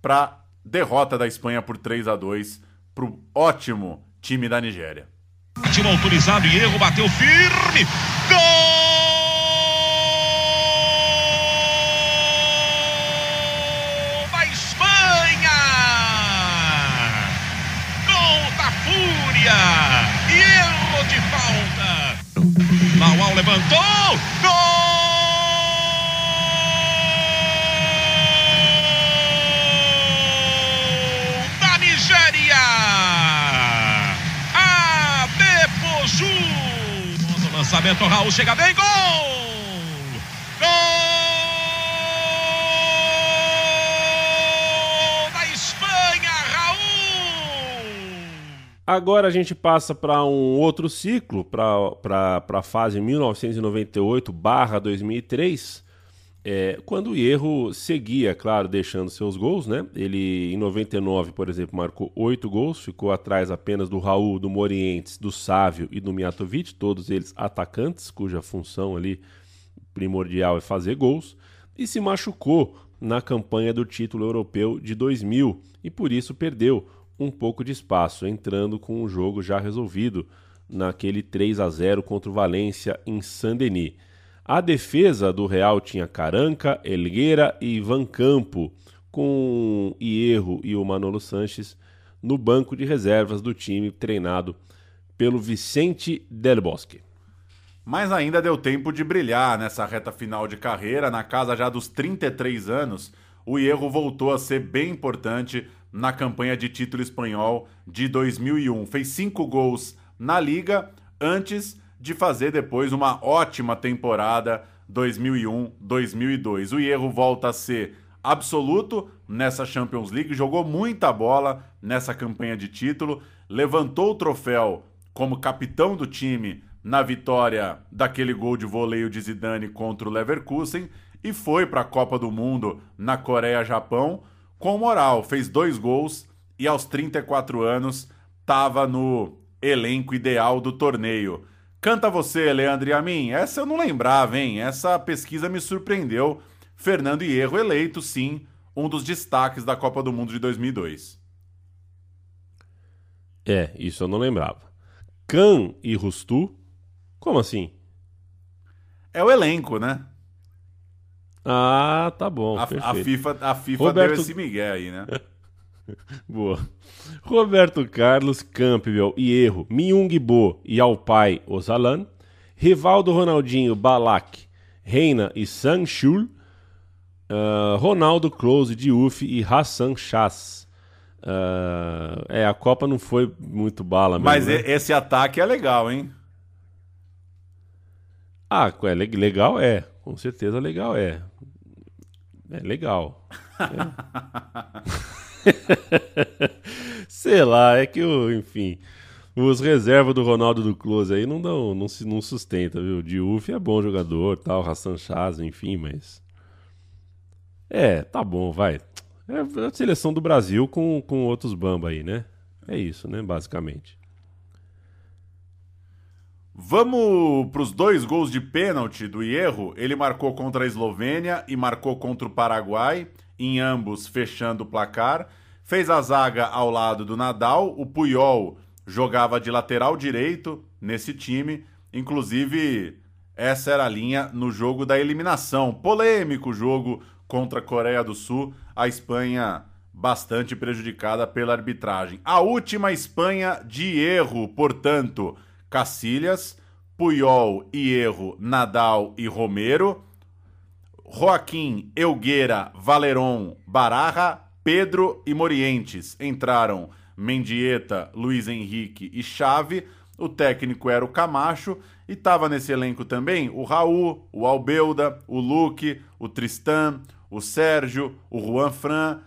para derrota da Espanha por 3 a 2 pro ótimo time da Nigéria. Tiro autorizado e erro, bateu firme. Gol levantou. Gol da Nigéria! Adepoju! Lançamento, Raul chega bem! Gol da Espanha, Raul! Agora a gente passa para um outro ciclo, para a fase 1998-2003, é, quando o Hierro seguia, claro, deixando seus gols, né? Ele, em 99, por exemplo, marcou oito gols, ficou atrás apenas do Raul, do Morientes, do Sávio e do Mijatovic, todos eles atacantes, cuja função ali primordial é fazer gols, e se machucou na campanha do título europeu de 2000 e por isso perdeu um pouco de espaço, entrando com o jogo já resolvido naquele 3 a 0 contra o Valência em Saint-Denis. A defesa do Real tinha Caranca, Elgueira e Van Campo, com Hierro e o Manolo Sanches no banco de reservas do time treinado pelo Vicente Del Bosque. Mas ainda deu tempo de brilhar nessa reta final de carreira, na casa já dos 33 anos. o Hierro voltou a ser bem importante na campanha de título espanhol de 2001. Fez cinco gols na Liga antes de fazer depois uma ótima temporada 2001-2002. O Hierro volta a ser absoluto nessa Champions League, jogou muita bola nessa campanha de título, levantou o troféu como capitão do time na vitória daquele gol de voleio de Zidane contra o Leverkusen e foi para a Copa do Mundo na Coreia-Japão com moral, fez dois gols e aos 34 anos estava no elenco ideal do torneio. Canta você, Leandro e a mim. Essa eu não lembrava, hein? Essa pesquisa me surpreendeu. Fernando Hierro eleito, sim, um dos destaques da Copa do Mundo de 2002. É, isso eu não lembrava. Can e Rustu? Como assim? É o elenco, né? Ah, tá bom. A, a FIFA, a FIFA Roberto... deu esse migué aí, né? (laughs) Boa. Roberto Carlos, Campbell e Erro, Myung Bo e Alpai Ozalan, Rivaldo Ronaldinho, Balak, Reina e Sanchul, uh, Ronaldo Close, Diouf e Hassan Chas. Uh, é, a Copa não foi muito bala mesmo. Mas né? esse ataque é legal, hein? Ah, é legal é. Com certeza legal é. É legal. É. (laughs) Sei lá, é que o, enfim, os reservas do Ronaldo do Close aí não dão, não se não sustenta, viu? Diouf é bom jogador, tal, Hassan Chaz, enfim, mas é, tá bom, vai. É a seleção do Brasil com, com outros bamba aí, né? É isso, né, basicamente. Vamos para os dois gols de pênalti do Hierro. Ele marcou contra a Eslovênia e marcou contra o Paraguai, em ambos fechando o placar. Fez a zaga ao lado do Nadal. O Puyol jogava de lateral direito nesse time. Inclusive, essa era a linha no jogo da eliminação. Polêmico jogo contra a Coreia do Sul. A Espanha bastante prejudicada pela arbitragem. A última Espanha de erro, portanto Cacilhas, Puyol e Erro, Nadal e Romero, Joaquim, Elgueira, Valeron, Bararra, Pedro e Morientes. Entraram Mendieta, Luiz Henrique e Chave. O técnico era o Camacho e estava nesse elenco também o Raul, o Albeuda, o Luque, o Tristan, o Sérgio, o Juan Fran.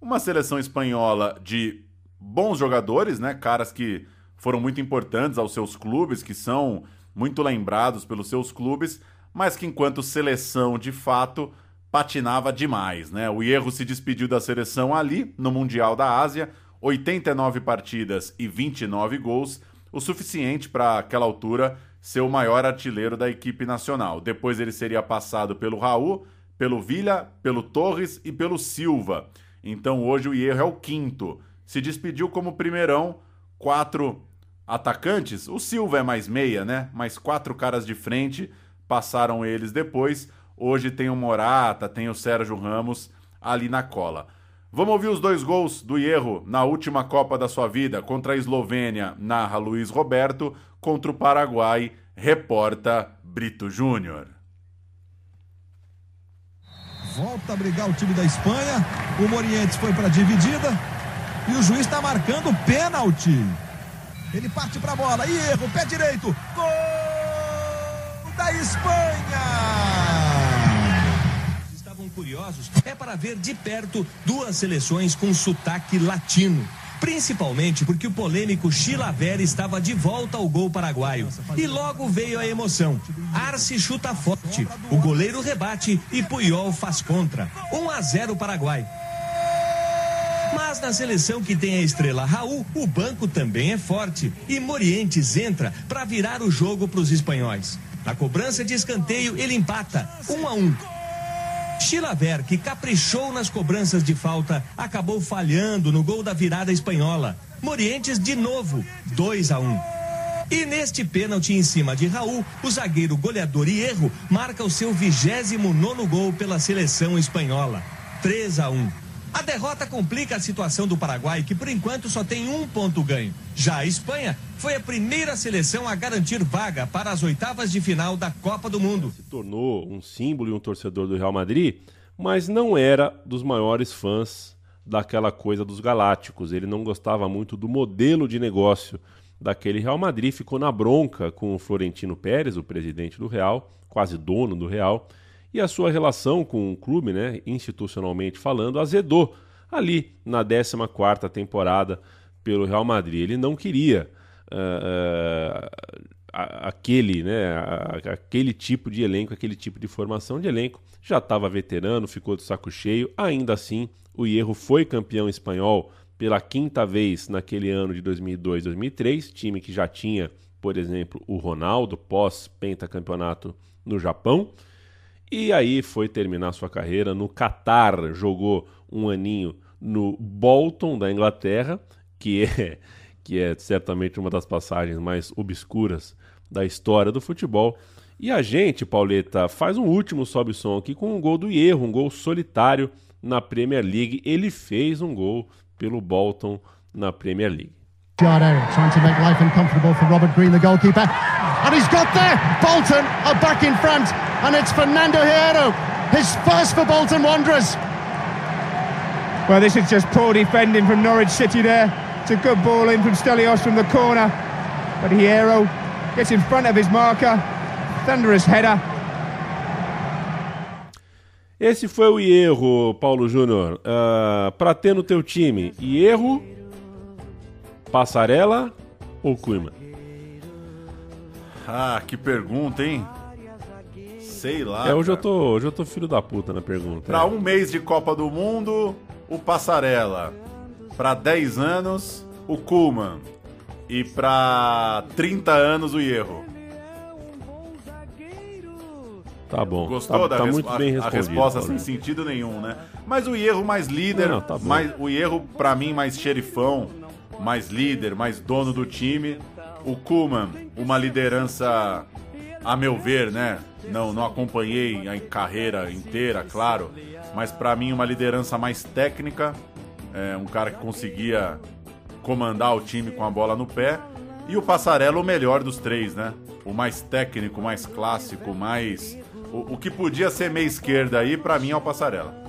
Uma seleção espanhola de bons jogadores, né? Caras que foram muito importantes aos seus clubes, que são muito lembrados pelos seus clubes, mas que enquanto seleção de fato patinava demais, né? O Hierro se despediu da seleção ali no Mundial da Ásia, 89 partidas e 29 gols, o suficiente para aquela altura ser o maior artilheiro da equipe nacional. Depois ele seria passado pelo Raul, pelo Villa, pelo Torres e pelo Silva. Então hoje o Hierro é o quinto. Se despediu como primeirão, quatro atacantes, o Silva é mais meia, né? Mais quatro caras de frente, passaram eles depois. Hoje tem o Morata, tem o Sérgio Ramos ali na cola. Vamos ouvir os dois gols do Hierro na última Copa da sua vida contra a Eslovênia, narra Luiz Roberto, contra o Paraguai, reporta Brito Júnior. Volta a brigar o time da Espanha, o Morientes foi para a dividida e o juiz está marcando pênalti. Ele parte para a bola. E erro, pé direito. Gol da Espanha! Estavam curiosos é para ver de perto duas seleções com sotaque latino principalmente porque o polêmico Chilaver estava de volta ao gol paraguaio. E logo veio a emoção. Arce chuta forte, o goleiro rebate e Puyol faz contra. 1 a 0 Paraguai. Mas na seleção que tem a estrela Raul, o banco também é forte. E Morientes entra para virar o jogo para os espanhóis. Na cobrança de escanteio, ele empata, um a um. Chilaver, que caprichou nas cobranças de falta, acabou falhando no gol da virada espanhola. Morientes de novo, 2 a 1. Um. E neste pênalti em cima de Raul, o zagueiro goleador e erro marca o seu 29 gol pela seleção espanhola. 3 a 1. A derrota complica a situação do Paraguai, que por enquanto só tem um ponto ganho. Já a Espanha foi a primeira seleção a garantir vaga para as oitavas de final da Copa do Mundo. Se tornou um símbolo e um torcedor do Real Madrid, mas não era dos maiores fãs daquela coisa dos galácticos. Ele não gostava muito do modelo de negócio daquele Real Madrid, ficou na bronca com o Florentino Pérez, o presidente do Real, quase dono do Real, e a sua relação com o clube, né, institucionalmente falando, azedou ali na 14ª temporada pelo Real Madrid. Ele não queria uh, uh, aquele, né, aquele tipo de elenco, aquele tipo de formação de elenco. Já estava veterano, ficou de saco cheio. Ainda assim, o Hierro foi campeão espanhol pela quinta vez naquele ano de 2002-2003, time que já tinha, por exemplo, o Ronaldo pós-pentacampeonato no Japão. E aí foi terminar sua carreira no Catar, jogou um aninho no Bolton da Inglaterra, que é (laughs) que é certamente uma das passagens mais obscuras da história do futebol. E a gente, Pauleta, faz um último sobe-som aqui com um gol do Erro, um gol solitário na Premier League. Ele fez um gol pelo Bolton na Premier League. Eric trying to make life uncomfortable for Robert Green, the goalkeeper. And he's got there! Bolton are back in front. And it's Fernando Hierro, his first for Bolton Wanderers. Well, this is just poor defending from Norwich City there. It's a good ball in from Stelios from the corner. But Hierro gets in front of his marker. Thunderous header. Esse foi o erro, Paulo Júnior. Uh, pra ter no teu time, erro, Passarela ou Kuhlman? Ah, que pergunta, hein? Sei lá. É, hoje eu, tô, hoje eu tô filho da puta na pergunta. Pra um mês de Copa do Mundo, o Passarela. Pra 10 anos, o Kuhlman. E pra 30 anos, o Erro. Tá bom. Gostou tá, da tá muito a, bem a resposta sem sentido nenhum, né? Mas o erro mais líder, Não, tá mais, o erro para mim mais xerifão, mais líder, mais dono do time. O Kuman, uma liderança, a meu ver, né? Não, não acompanhei a carreira inteira, claro, mas para mim uma liderança mais técnica, é, um cara que conseguia comandar o time com a bola no pé. E o Passarelo o melhor dos três, né? O mais técnico, mais clássico, mais o, o que podia ser meia esquerda aí, para mim é o Passarela.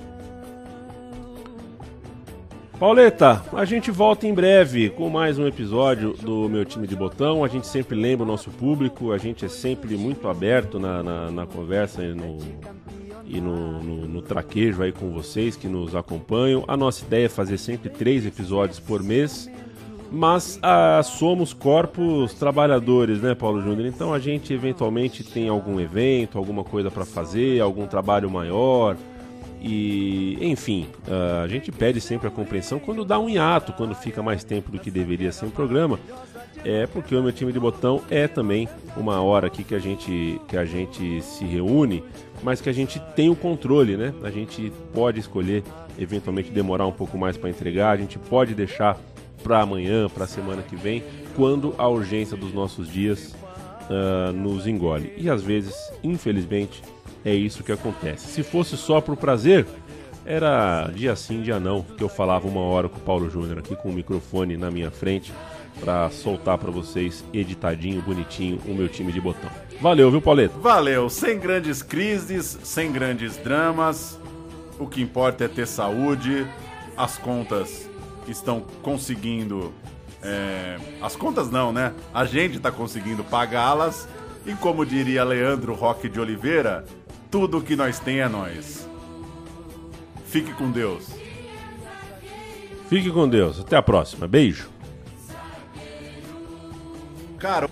Pauleta, a gente volta em breve com mais um episódio do Meu Time de Botão. A gente sempre lembra o nosso público, a gente é sempre muito aberto na, na, na conversa e, no, e no, no, no, traquejo aí com vocês que nos acompanham. A nossa ideia é fazer sempre três episódios por mês mas ah, somos corpos trabalhadores, né, Paulo Júnior? Então a gente eventualmente tem algum evento, alguma coisa para fazer, algum trabalho maior. E, enfim, ah, a gente pede sempre a compreensão quando dá um hiato, quando fica mais tempo do que deveria ser um programa. É porque o meu time de botão é também uma hora aqui que a gente, que a gente se reúne, mas que a gente tem o controle, né? A gente pode escolher eventualmente demorar um pouco mais para entregar, a gente pode deixar para amanhã, para a semana que vem, quando a urgência dos nossos dias uh, nos engole. E às vezes, infelizmente, é isso que acontece. Se fosse só por prazer, era dia sim, dia não, que eu falava uma hora com o Paulo Júnior aqui com o microfone na minha frente para soltar para vocês editadinho, bonitinho, o meu time de botão. Valeu, viu, Pauleto? Valeu, sem grandes crises, sem grandes dramas. O que importa é ter saúde, as contas estão conseguindo. É, as contas não, né? A gente está conseguindo pagá-las. E como diria Leandro Roque de Oliveira, tudo que nós tem é nós. Fique com Deus. Fique com Deus. Até a próxima. Beijo. Cara.